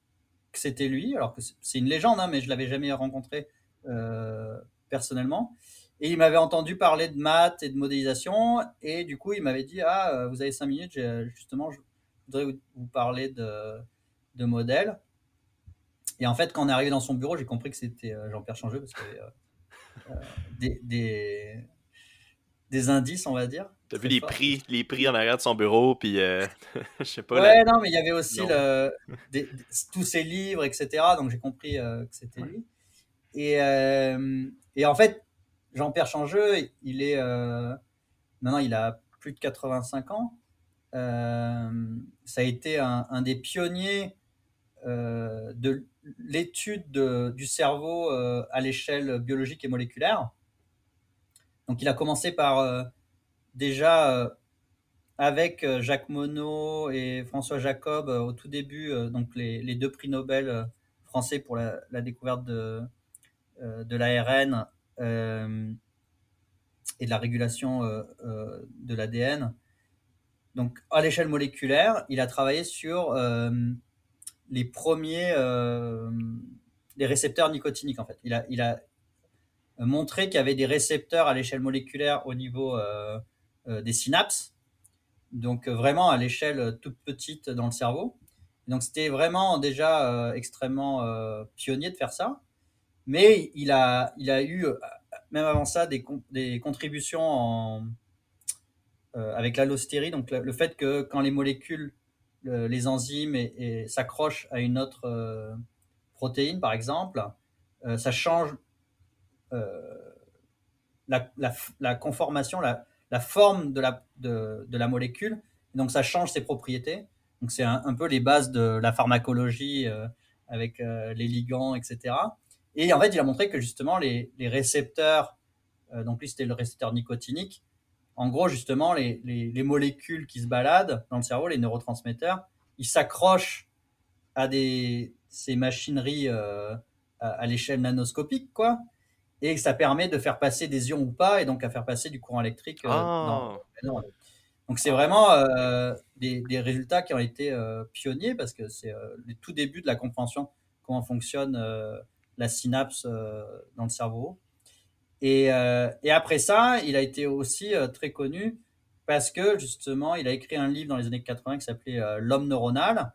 que c'était lui, alors que c'est une légende, hein, mais je l'avais jamais rencontré personnellement. Et il m'avait entendu parler de maths et de modélisation. Et du coup, il m'avait dit Ah, euh, vous avez cinq minutes, justement, je voudrais vous parler de, de modèles. Et en fait, quand on est arrivé dans son bureau, j'ai compris que c'était euh, Jean-Pierre Changeux parce qu'il y avait euh, des, des, indices, on va dire. Tu as vu les prix, les prix en arrière de son bureau, puis je sais pas. Ouais, non, mais il y avait aussi le, tous ses livres, etc. Donc j'ai compris que c'était lui. Et, et en fait, Jean-Pierre Changeux, il est euh, maintenant il a plus de 85 ans. Euh, ça a été un, des pionniers euh, de l'étude du cerveau à l'échelle biologique et moléculaire. Donc il a commencé par déjà avec Jacques Monod et François Jacob au tout début, donc les, deux prix Nobel français pour la, découverte de, de l'ARN euh, et de la régulation euh, euh, de l'ADN. Donc, à l'échelle moléculaire, il a travaillé sur les premiers les récepteurs nicotiniques en fait. Il a, il a montré qu'il y avait des récepteurs à l'échelle moléculaire au niveau des synapses, donc vraiment à l'échelle toute petite dans le cerveau. Donc c'était vraiment déjà extrêmement pionnier de faire ça. Mais il a, il a eu, euh, même avant ça, des, contributions euh, avec l'allostérie, donc le, fait que quand les molécules, les enzymes s'accrochent à une autre euh, protéine, par exemple, ça change la, la, conformation, la, la forme de la, de, de, la molécule, donc ça change ses propriétés. Donc c'est un, peu les bases de la pharmacologie avec les ligands, etc. Et en fait, il a montré que justement, les, les récepteurs, euh, donc lui, c'était le récepteur nicotinique. En gros, justement, les, les, les, molécules qui se baladent dans le cerveau, les neurotransmetteurs, ils s'accrochent à des, ces machineries euh, à, l'échelle nanoscopique, quoi. Et ça permet de faire passer des ions ou pas, et donc à faire passer du courant électrique. Euh, dans, ah. donc c'est vraiment euh, des, des, résultats qui ont été euh, pionniers parce que c'est euh, le tout début de la compréhension comment fonctionne la synapse dans le cerveau. Et, et, après ça, il a été aussi très connu parce que justement, il a écrit un livre dans les années 80 qui s'appelait L'homme neuronal,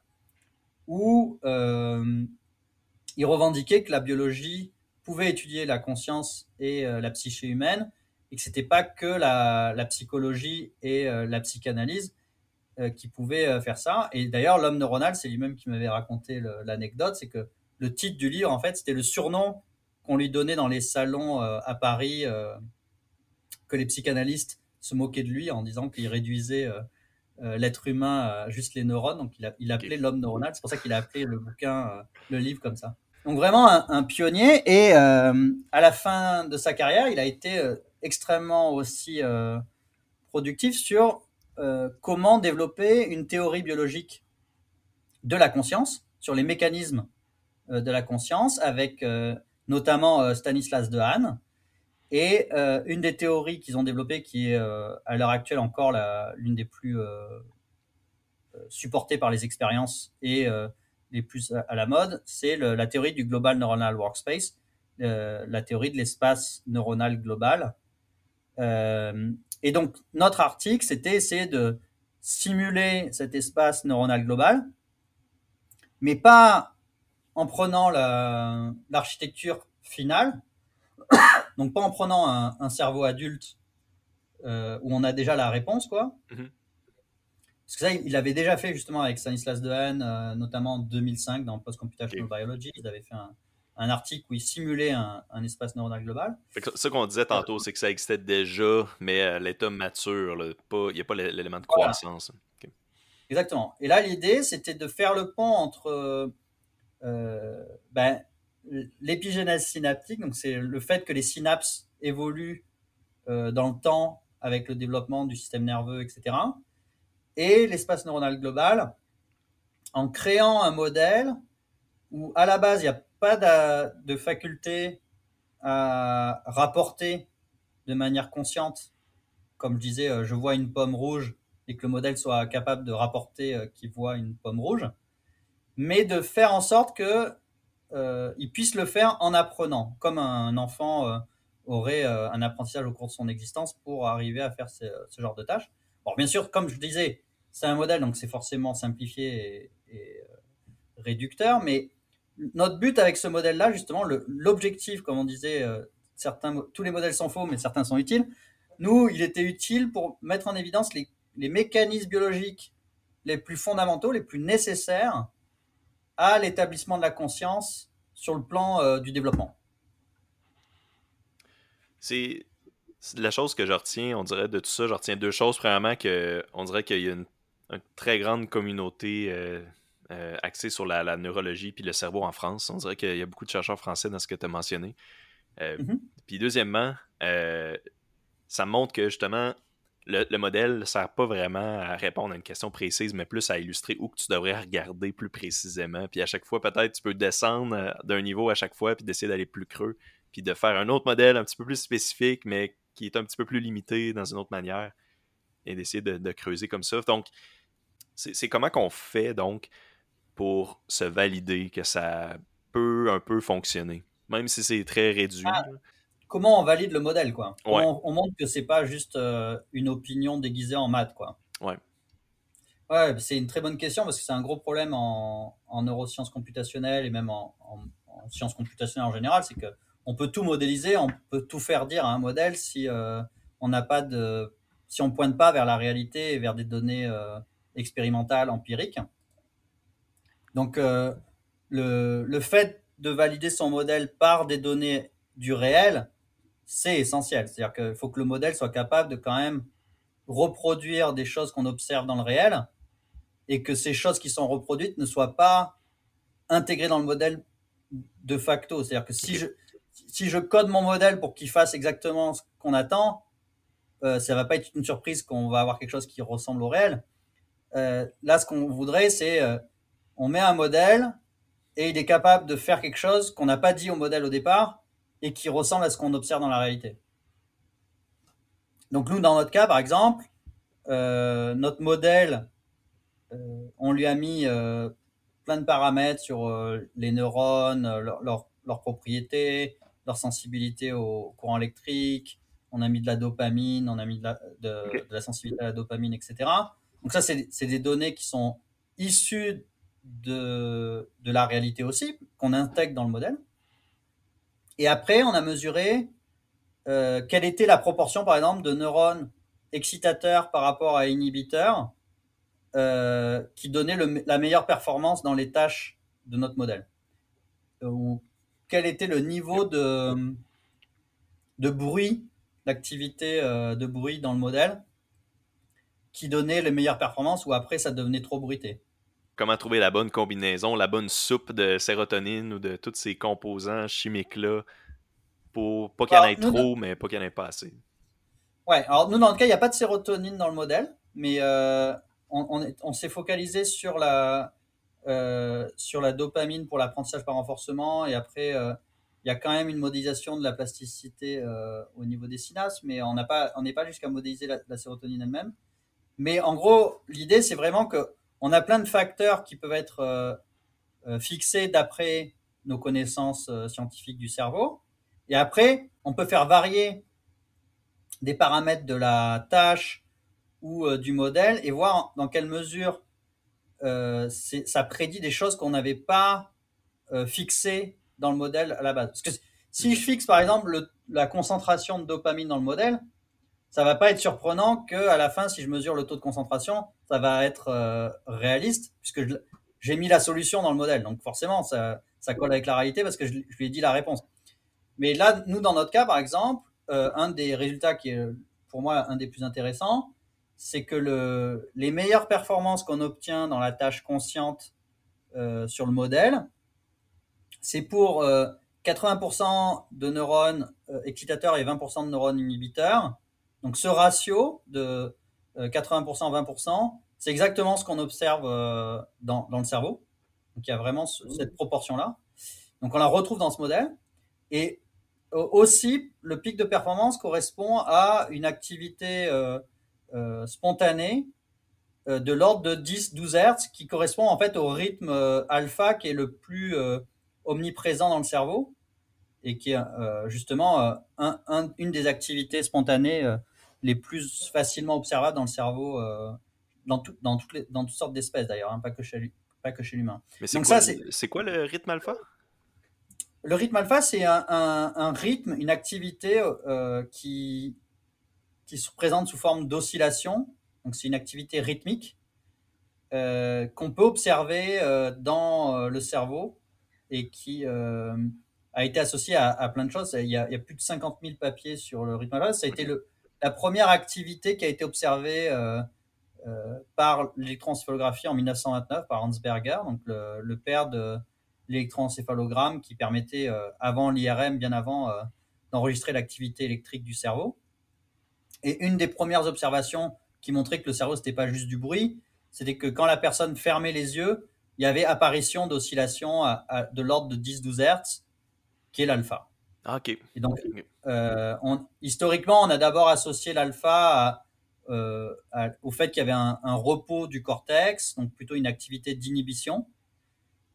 où il revendiquait que la biologie pouvait étudier la conscience et la psyché humaine, et que c'était pas que la, la, psychologie et la psychanalyse qui pouvaient faire ça. Et d'ailleurs, l'homme neuronal, c'est lui-même qui m'avait raconté l'anecdote, c'est que le titre du livre, en fait, c'était le surnom qu'on lui donnait dans les salons à Paris, que les psychanalystes se moquaient de lui en disant qu'il réduisait l'être humain à juste les neurones. Donc il, a, il appelait l'homme neuronal. C'est pour ça qu'il a appelé le bouquin, le livre comme ça. Donc vraiment un, pionnier. Et à la fin de sa carrière, il a été extrêmement aussi productif sur comment développer une théorie biologique de la conscience, sur les mécanismes euh, de la conscience, avec euh, notamment euh, Stanislas Dehaene. Et une des théories qu'ils ont développées, qui est à l'heure actuelle encore l'une des plus supportées par les expériences et les plus à la mode, c'est la théorie du Global Neuronal Workspace, la théorie de l'espace neuronal global. et donc, notre article, c'était essayer de simuler cet espace neuronal global mais pas en prenant l'architecture finale, donc pas en prenant un, cerveau adulte euh, où on a déjà la réponse, quoi. Mhm. Parce que ça, il avait déjà fait justement avec Stanislas Dehaene, euh, notamment en 2005 dans Post Computational Biology. Ils avaient fait un, article où ils simulaient un, espace neuronal global. ce qu'on disait tantôt, c'est que ça existait déjà, mais à l'état mature, il n'y a pas l'élément de croissance. Exactement. Et là, l'idée, c'était de faire le pont entre euh, ben, l'épigénèse synaptique, donc c'est le fait que les synapses évoluent euh, dans le temps avec le développement du système nerveux, etc., et l'espace neuronal global, en créant un modèle où à la base, il n'y a pas de faculté à rapporter de manière consciente. Comme je disais, euh, je vois une pomme rouge, et que le modèle soit capable de rapporter euh, qu'il voit une pomme rouge, mais de faire en sorte que euh, il puisse le faire en apprenant, comme un enfant aurait un apprentissage au cours de son existence pour arriver à faire ce, genre de tâches. Bon, bien sûr, comme je disais, c'est un modèle, donc c'est forcément simplifié et, réducteur, mais notre but avec ce modèle-là, justement, l'objectif, comme on disait, certains, tous les modèles sont faux, mais certains sont utiles. Nous, il était utile pour mettre en évidence les les mécanismes biologiques les plus fondamentaux, les plus nécessaires à l'établissement de la conscience sur le plan euh, du développement. C'est la chose que je retiens, on dirait de tout ça, je retiens deux choses. Premièrement, que on dirait qu'il y a une, très grande communauté euh, euh, axée sur la, neurologie puis le cerveau en France. On dirait qu'il y a beaucoup de chercheurs français dans ce que tu as mentionné. Mm-hmm. Puis deuxièmement, ça montre que justement, le, modèle ne sert pas vraiment à répondre à une question précise, mais plus à illustrer où que tu devrais regarder plus précisément. Puis à chaque fois, peut-être, tu peux descendre euh, d'un niveau à chaque fois, puis d'essayer d'aller plus creux, puis de faire un autre modèle un petit peu plus spécifique, mais qui est un petit peu plus limité dans une autre manière, et d'essayer de, creuser comme ça. Donc, c'est comment qu'on fait, donc, pour se valider que ça peut un peu fonctionner, même si c'est très réduit. Ah, comment on valide le modèle, quoi? On, montre que c'est pas juste euh, une opinion déguisée en maths, quoi? Ouais. Ouais, c'est une très bonne question parce que c'est un gros problème en, neurosciences computationnelles et même en, sciences computationnelles en général, c'est que on peut tout modéliser, on peut tout faire dire à un modèle si euh, on n'a pas de, si on pointe pas vers la réalité et vers des données euh, expérimentales, empiriques. Donc le, le fait de valider son modèle par des données du réel, c'est essentiel. C'est-à-dire qu'il faut que le modèle soit capable de quand même reproduire des choses qu'on observe dans le réel et que ces choses qui sont reproduites ne soient pas intégrées dans le modèle de facto. C'est-à-dire que si je, si je code mon modèle pour qu'il fasse exactement ce qu'on attend, euh, ça va pas être une surprise qu'on va avoir quelque chose qui ressemble au réel. Euh, là, ce qu'on voudrait, c'est euh, on met un modèle et il est capable de faire quelque chose qu'on n'a pas dit au modèle au départ et qui ressemble à ce qu'on observe dans la réalité. Donc nous, dans notre cas, par exemple, euh, notre modèle, euh, on lui a mis plein de paramètres sur les neurones, leurs propriétés, leur sensibilité au courant électrique, on a mis de la dopamine, on a mis de la, sensibilité à la dopamine, etc. Donc ça, c'est des données qui sont issues de, de la réalité aussi, qu'on intègre dans le modèle. Et après, on a mesuré euh, quelle était la proportion, par exemple, de neurones excitateurs par rapport à inhibiteurs euh, qui donnaient la meilleure performance dans les tâches de notre modèle. Quel était le niveau de, de bruit, l'activité de bruit dans le modèle qui donnait les meilleures performances ou après ça devenait trop bruité? Comment trouver la bonne combinaison, la bonne soupe de sérotonine ou de tous ces composants chimiques-là pour pas qu'il y en ait trop, mais pas qu'il n'y en ait pas assez? Ouais, alors nous, dans le cas, il n'y a pas de sérotonine dans le modèle, mais euh, on, s'est focalisé sur la, euh, sur la dopamine pour l'apprentissage par renforcement, et après, euh, il y a quand même une modélisation de la plasticité au niveau des synapses, mais on n'est pas, pas jusqu'à modéliser la sérotonine elle-même. Mais en gros, l'idée, c'est vraiment que on a plein de facteurs qui peuvent être euh, euh, fixés d'après nos connaissances euh, scientifiques du cerveau. Et après, on peut faire varier des paramètres de la tâche ou du modèle et voir dans quelle mesure ça prédit des choses qu'on n'avait pas fixées dans le modèle à la base. Parce que si je fixe par exemple la concentration de dopamine dans le modèle, ça va pas être surprenant que à la fin, si je mesure le taux de concentration, ça va être euh, réaliste puisque j'ai mis la solution dans le modèle. Donc forcément, ça, colle avec la réalité parce que je, lui ai dit la réponse. Mais là, nous, dans notre cas, par exemple, euh, un des résultats qui est pour moi un des plus intéressants, c'est que le, les meilleures performances qu'on obtient dans la tâche consciente euh, sur le modèle, c'est pour 80% de neurones excitateurs et 20% de neurones inhibiteurs donc ce ratio de 80% euh, 20%, c'est exactement ce qu'on observe euh, dans, dans, le cerveau. Donc il y a vraiment cette proportion-là. Donc on la retrouve dans ce modèle. Et aussi, le pic de performance correspond à une activité euh, spontanée de l'ordre de 10-12 Hz qui correspond en fait au rythme alpha qui est le plus omniprésent dans le cerveau et qui est justement une des activités spontanées les plus facilement observables dans le cerveau, euh, dans, dans, toutes les, dans toutes sortes d'espèces d'ailleurs, hein, pas que chez, pas que chez l'humain. Mais c'est quoi, c'est quoi le rythme alpha? Le rythme alpha, c'est un, un, rythme, une activité euh, qui, qui se présente sous forme d'oscillation. Donc c'est une activité rythmique euh, qu'on peut observer dans le cerveau et qui a été associée à, plein de choses. Il y, a, plus de 50 000 papiers sur le rythme. Ça a été le, la première activité qui a été observée euh, euh, par l'électroencéphalographie en 1929 par Hans Berger, donc le, père de l'électroencéphalogramme qui permettait, euh, avant l'IRM, bien avant, d'enregistrer l'activité électrique du cerveau. Et une des premières observations qui montrait que le cerveau, c'était pas juste du bruit, c'était que quand la personne fermait les yeux, il y avait apparition d'oscillations de l'ordre de 10-12 Hertz, qui est l'alpha. Ah, ok. Et donc, euh, historiquement, on a d'abord associé l'alpha euh, au fait qu'il y avait un, repos du cortex, donc plutôt une activité d'inhibition.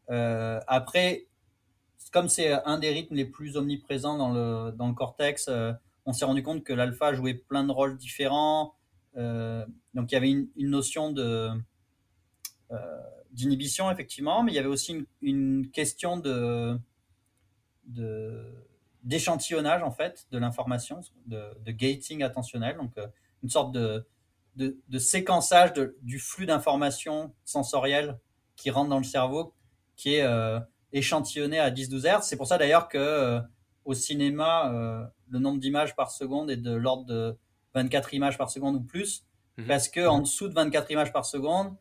Euh, après, comme c'est un des rythmes les plus omniprésents dans le, dans le cortex, on s'est rendu compte que l'alpha jouait plein de rôles différents. donc il y avait une, notion de d'inhibition effectivement, mais il y avait aussi une, question de, d'échantillonnage en fait de l'information, de, gating attentionnel, donc euh, une sorte de, de, séquençage du flux d'informations sensorielles qui rentrent dans le cerveau, qui est euh, échantillonné à 10-12 Hz. C'est pour ça d'ailleurs que euh, au cinéma, le nombre d'images par seconde est de l'ordre de 24 images par seconde ou plus, mhm. parce que en dessous de 24 images par seconde,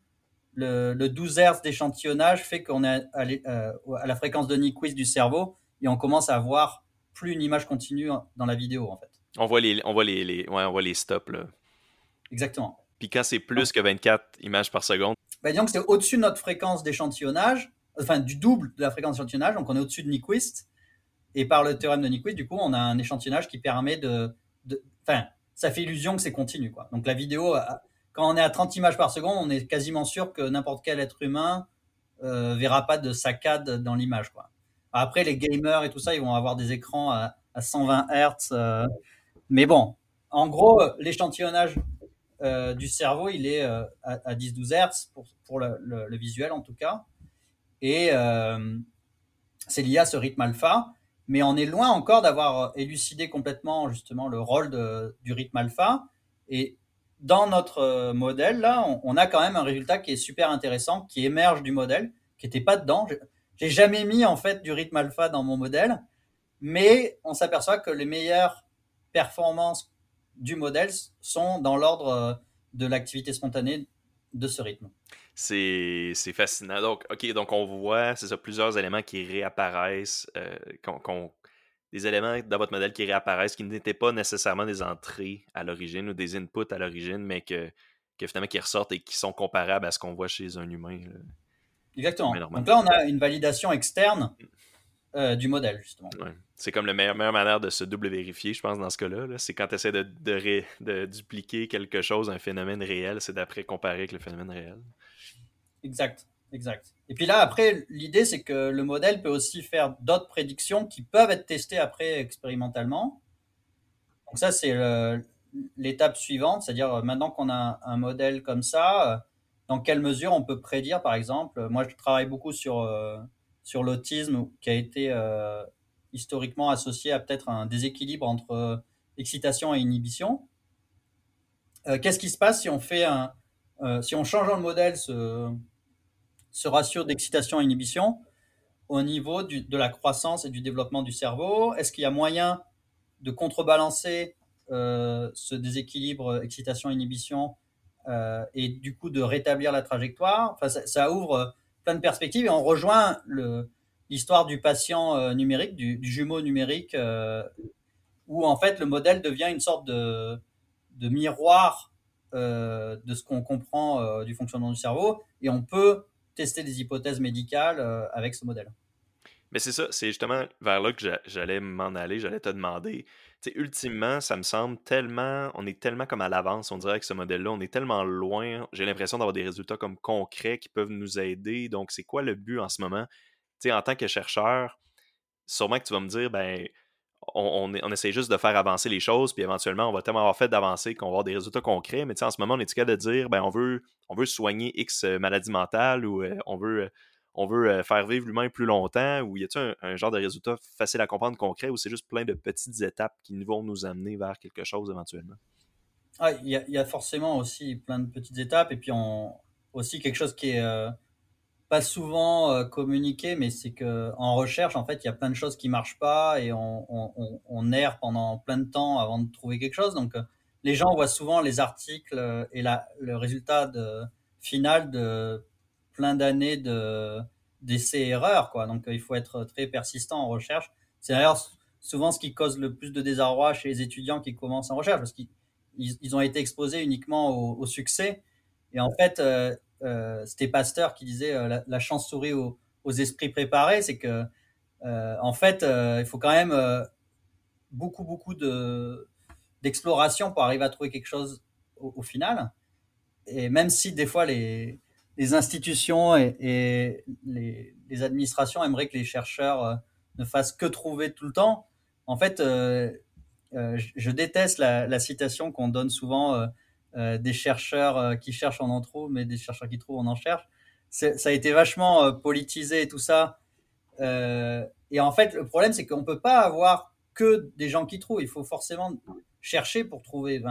le, 12 Hz d'échantillonnage fait qu'on est à, à, la fréquence de Nyquist du cerveau et on commence à voir plus une image continue dans la vidéo en fait. On voit les, on voit les, les ouais, on voit les stops là. Exactement. Puis quand c'est plus que 24 images par seconde. Ben, disons que c'est au-dessus de notre fréquence d'échantillonnage, enfin du double de la fréquence d'échantillonnage, donc on est au-dessus de Nyquist. Et par le théorème de Nyquist, du coup, on a un échantillonnage qui permet de. Enfin, ça fait illusion que c'est continu. Quoi. Donc la vidéo, quand on est à 30 images par seconde, on est quasiment sûr que n'importe quel être humain euh, verra pas de saccade dans l'image. Quoi. Après, les gamers et tout ça, ils vont avoir des écrans à, 120 Hz. Euh. mais bon, en gros, l'échantillonnage euh, du cerveau, il est euh, à, 10-12 Hz pour, pour le, visuel en tout cas. Et c'est lié à ce rythme alpha. Mais on est loin encore d'avoir élucidé complètement justement le rôle du rythme alpha. Et dans notre modèle, là, on, on, a quand même un résultat qui est super intéressant, qui émerge du modèle, qui n'était pas dedans j'ai jamais mis en fait du rythme alpha dans mon modèle, mais on s'aperçoit que les meilleures performances du modèle sont dans l'ordre de l'activité spontanée de ce rythme. C'est fascinant. Donc, OK, donc on voit, c'est ça, plusieurs éléments qui réapparaissent, euh, des éléments dans votre modèle qui réapparaissent qui n'étaient pas nécessairement des entrées à l'origine ou des inputs à l'origine, mais que, que, finalement qui ressortent et qui sont comparables à ce qu'on voit chez un humain. Exactement. Donc là, on a une validation externe euh, du modèle, justement. C'est comme la meilleure, manière de se double vérifier, je pense, dans ce cas-là. c'est quand tu essaies de, de, dupliquer quelque chose, un phénomène réel, c'est d'après comparer avec le phénomène réel. Exact, exact. Et puis là, après, l'idée, c'est que le modèle peut aussi faire d'autres prédictions qui peuvent être testées après expérimentalement. Donc ça, c'est l'étape suivante, c'est-à-dire euh, maintenant qu'on a un modèle comme ça, euh, dans quelle mesure on peut prédire, par exemple, moi je travaille beaucoup sur, euh, sur l'autisme qui a été historiquement associé à peut-être un déséquilibre entre excitation et inhibition. Qu'est-ce qui se passe si on fait un, si on change dans le modèle ce, ce ratio d'excitation-inhibition au niveau de la croissance et du développement du cerveau Est-ce qu'il y a moyen de contrebalancer euh, ce déséquilibre excitation-inhibition euh, et du coup de rétablir la trajectoire? Enfin, ça, ouvre plein de perspectives et on rejoint l'histoire du patient euh, numérique, du, jumeau numérique, où en fait le modèle devient une sorte de miroir de ce qu'on comprend du fonctionnement du cerveau et on peut tester des hypothèses médicales euh, avec ce modèle. Mais c'est ça, c'est justement vers là que j'allais m'en aller, j'allais te demander. ultimement, ça me semble tellement, on est tellement comme à l'avance, on dirait que ce modèle-là, on est tellement loin. J'ai l'impression d'avoir des résultats comme concrets qui peuvent nous aider. Donc, c'est quoi le but en ce moment? en tant que chercheur, sûrement que tu vas me dire, ben, on, on, essaie juste de faire avancer les choses, puis éventuellement, on va tellement avoir fait d'avancer qu'on va avoir des résultats concrets. Mais en ce moment, on est capable de dire, ben, on veut, on veut soigner X euh, maladie mentale ou euh, on veut, euh, on faire vivre l'humain plus longtemps ou y a-t-il un, genre de résultat facile à comprendre, concret, ou c'est juste plein de petites étapes qui vont nous amener vers quelque chose éventuellement? Ah, il y, a forcément aussi plein de petites étapes et puis on, aussi quelque chose qui est pas souvent euh, communiqué, mais c'est que en recherche, en fait, il y a plein de choses qui marchent pas et on, erre pendant plein de temps avant de trouver quelque chose. Donc, euh, les gens voient souvent les articles euh, et le résultat final de plein d'années de d'essais-erreurs, quoi. Donc, il faut être très persistant en recherche. C'est d'ailleurs souvent ce qui cause le plus de désarroi chez les étudiants qui commencent en recherche, parce qu'ils ils ont été exposés uniquement au, succès. Et en fait, c'était Pasteur qui disait euh, la, chance sourit aux, esprits préparés, c'est que euh, en fait, il faut quand même beaucoup beaucoup de d'exploration pour arriver à trouver quelque chose au, final. Et même si des fois les, les institutions et, les, administrations aimeraient que les chercheurs ne fassent que trouver tout le temps, en fait, je, déteste la, citation qu'on donne souvent euh, des chercheurs euh, qui cherchent on en trouve, mais des chercheurs qui trouvent on en cherche. Ça a été vachement euh, politisé et tout ça. et en fait, le problème, c'est qu'on ne peut pas avoir que des gens qui trouvent. Il faut forcément chercher pour trouver.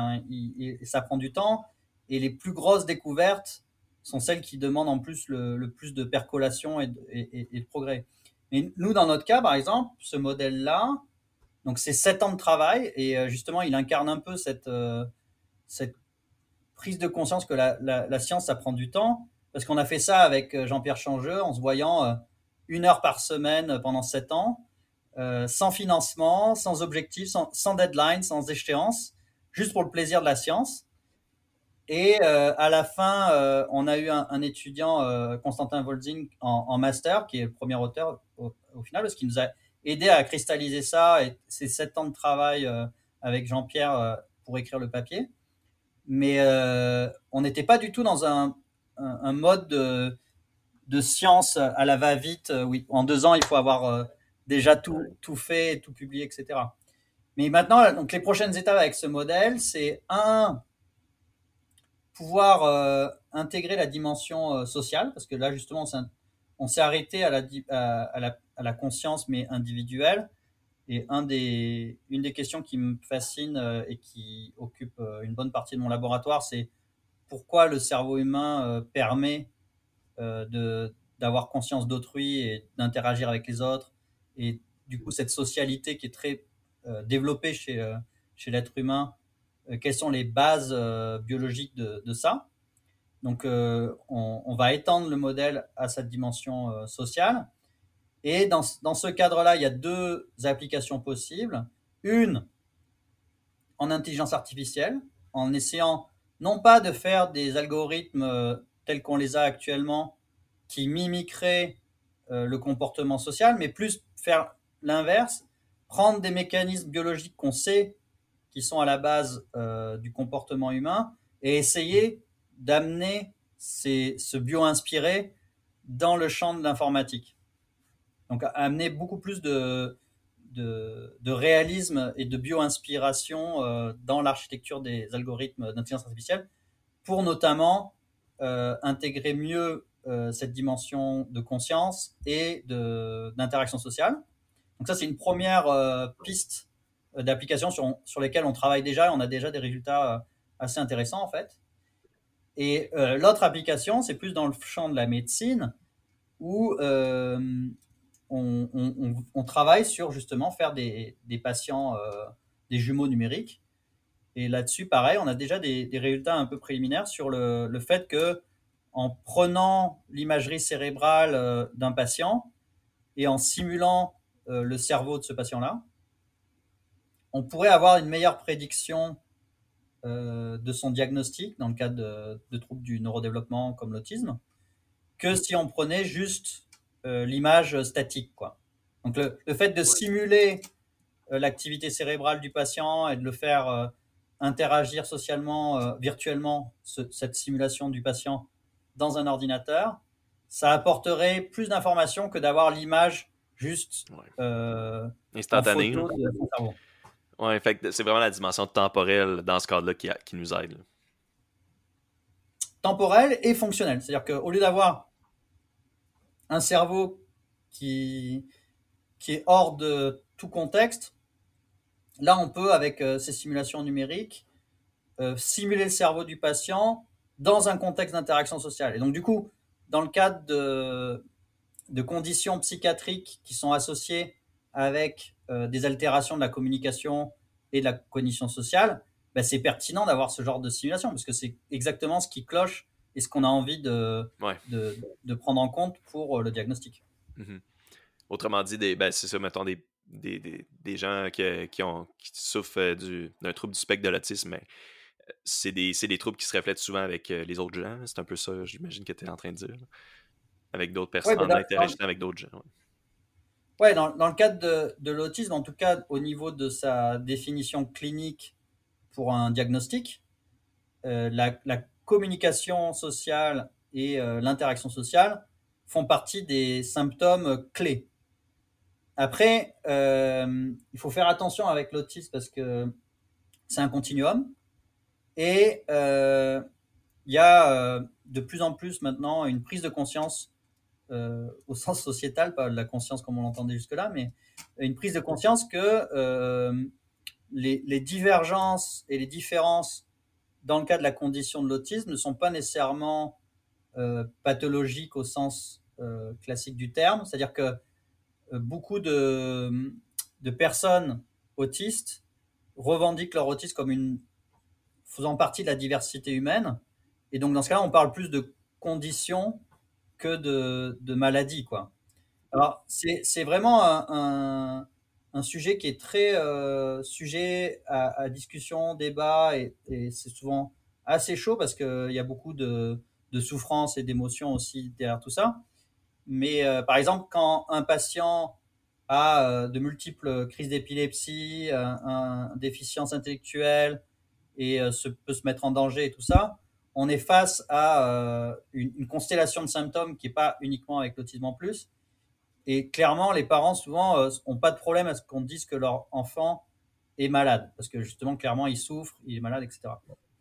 ça prend du temps. Et les plus grosses découvertes sont celles qui demandent en plus le, plus de percolation et de, progrès. Mais nous, dans notre cas, par exemple, ce modèle-là, donc c'est sept ans de travail et justement, il incarne un peu cette prise de conscience que la, science, ça prend du temps. Parce qu'on a fait ça avec euh, Jean-Pierre Changeux en se voyant euh, une heure par semaine pendant sept ans, euh, sans financement, sans objectif, sans, deadline, sans échéance, juste pour le plaisir de la science. Et à la fin, on a eu un, étudiant, Constantin Volzing, en, master, qui est le premier auteur au, final, parce qu'il nous a aidé à cristalliser ça et ces sept ans de travail avec Jean-Pierre pour écrire le papier mais euh, on n'était pas du tout dans un, mode de, science à la va-vite. Euh, oui, en deux ans, il faut avoir euh, déjà tout, tout fait, tout publié, etc. Mais maintenant, donc les prochaines étapes avec ce modèle, c'est un, pouvoir intégrer la dimension sociale, parce que là, justement, on s'est arrêté à la, à, la, à la conscience, mais individuelle. Et une des questions qui me fascine euh, et qui occupe euh, une bonne partie de mon laboratoire, c'est pourquoi le cerveau humain euh, permet d'avoir conscience d'autrui et d'interagir avec les autres. Et du coup, cette socialité qui est très développée chez, l'être humain, quelles sont les bases biologiques de, de, ça? Donc, on, on, va étendre le modèle à cette dimension sociale. Et dans, ce cadre-là, il y a deux applications possibles. Une en intelligence artificielle, en essayant non pas de faire des algorithmes euh, tels qu'on les a actuellement, qui mimiqueraient euh, le comportement social, mais plus faire l'inverse, prendre des mécanismes biologiques qu'on sait qui sont à la base euh, du comportement humain et essayer d'amener ce bio-inspiré dans le champ de l'informatique. Donc amener beaucoup plus de, de, réalisme et de bio-inspiration euh, dans l'architecture des algorithmes d'intelligence artificielle pour notamment euh, intégrer mieux euh, cette dimension de conscience et d'interaction sociale. Donc ça, c'est une première piste d'application sur, sur lesquelles on travaille déjà et on a déjà des résultats assez intéressants en fait. Et l'autre application, c'est plus dans le champ de la médecine où on, travaille sur justement faire des, patients, euh, des jumeaux numériques. Et là-dessus, pareil, on a déjà des, résultats un peu préliminaires sur le, fait que en prenant l'imagerie cérébrale euh, d'un patient et en simulant euh, le cerveau de ce patient-là, on pourrait avoir une meilleure prédiction de son diagnostic dans le cas de, troubles du neurodéveloppement comme l'autisme que si on prenait juste l'image statique. Quoi. Donc le, fait de simuler euh, l'activité cérébrale du patient et de le faire euh, interagir socialement, virtuellement, cette simulation du patient dans un ordinateur, ça apporterait plus d'informations que d'avoir l'image juste instantanée. Ouais, c'est vraiment la dimension temporelle dans ce cadre-là qui, qui, nous aide. Temporelle et fonctionnelle. C'est-à-dire qu'au lieu d'avoir un cerveau qui, qui est hors de tout contexte, là, on peut, avec euh, ces simulations numériques, euh, simuler le cerveau du patient dans un contexte d'interaction sociale. Et donc, du coup, dans le cadre de, conditions psychiatriques qui sont associées avec euh, des altérations de la communication et de la cognition sociale, ben, c'est pertinent d'avoir ce genre de simulation, parce que c'est exactement ce qui cloche et ce qu'on a envie de, de, prendre en compte pour euh, le diagnostic. Mhm. Autrement dit, ben, c'est ça, mettons des, des, des, gens qui, qui, ont, qui souffrent euh, d'un trouble du spectre de l'autisme, mais euh, c'est des, des, troubles qui se reflètent souvent avec les autres gens. C'est un peu ça, j'imagine, que tu es en train de dire. Avec d'autres personnes, en interagissant avec d'autres gens. Ouais, dans, dans, le cadre de, de l'autisme, en tout cas au niveau de sa définition clinique pour un diagnostic, la, la, communication sociale et euh, l'interaction sociale font partie des symptômes clés. Après, euh, il faut faire attention avec l'autisme parce que c'est un continuum et euh, il y a de plus en plus maintenant une prise de conscience au sens sociétal, pas de la conscience comme on l'entendait jusque-là, mais une prise de conscience que les, les, divergences et les différences dans le cas de la condition de l'autisme, ne sont pas nécessairement euh, pathologiques au sens euh, classique du terme. C'est-à-dire que euh, beaucoup de, personnes autistes revendiquent leur autisme comme faisant partie de la diversité humaine. Et donc, dans ce cas-là, on parle plus de conditions que de, de maladie. Quoi. Alors, c'est vraiment un sujet qui est très euh, sujet à, discussion, débat, et, c'est souvent assez chaud parce qu'il y a beaucoup de, de souffrance et d'émotions aussi derrière tout ça. Mais euh, par exemple, quand un patient a euh, de multiples crises d'épilepsie, un, déficience intellectuelle et se, peut se mettre en danger et tout ça, on est face à une, une, constellation de symptômes qui n'est pas uniquement avec l'autisme en plus, et clairement, les parents souvent n'ont euh, pas de problème à ce qu'on dise que leur enfant est malade, parce que justement, clairement, il souffre, il est malade, etc.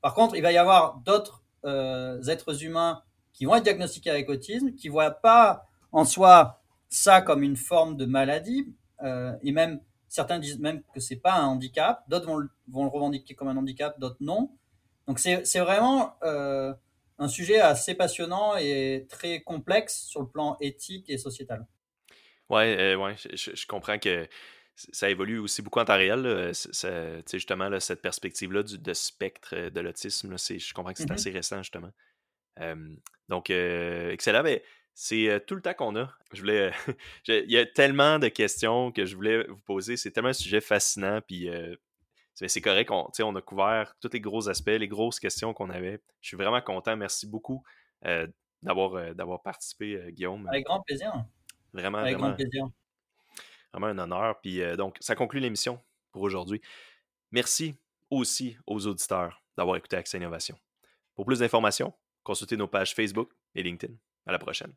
Par contre, il va y avoir d'autres euh, êtres humains qui vont être diagnostiqués avec autisme, qui ne voient pas en soi ça comme une forme de maladie, euh, et même certains disent même que c'est pas un handicap, d'autres vont, vont, le revendiquer comme un handicap, d'autres non. Donc c'est vraiment un sujet assez passionnant et très complexe sur le plan éthique et sociétal. Ouais, euh, ouais je, comprends que ça évolue aussi beaucoup en temps réel. justement, là, cette perspective-là de spectre euh, de l'autisme, je comprends que c'est mm-hmm. assez récent, justement. donc, euh, excellent. Mais c'est tout le temps qu'on a. Je voulais, il y a tellement de questions que je voulais vous poser. C'est tellement un sujet fascinant. Puis, c'est correct. On, on a couvert tous les gros aspects, les grosses questions qu'on avait. Je suis vraiment content. Merci beaucoup d'avoir, d'avoir participé, Guillaume. Avec grand plaisir. Vraiment, Avec plaisir. Vraiment un honneur. Puis donc, ça conclut l'émission pour aujourd'hui. Merci aussi aux auditeurs d'avoir écouté Accès Innovation. Pour plus d'informations, consultez nos pages Facebook et LinkedIn. À la prochaine.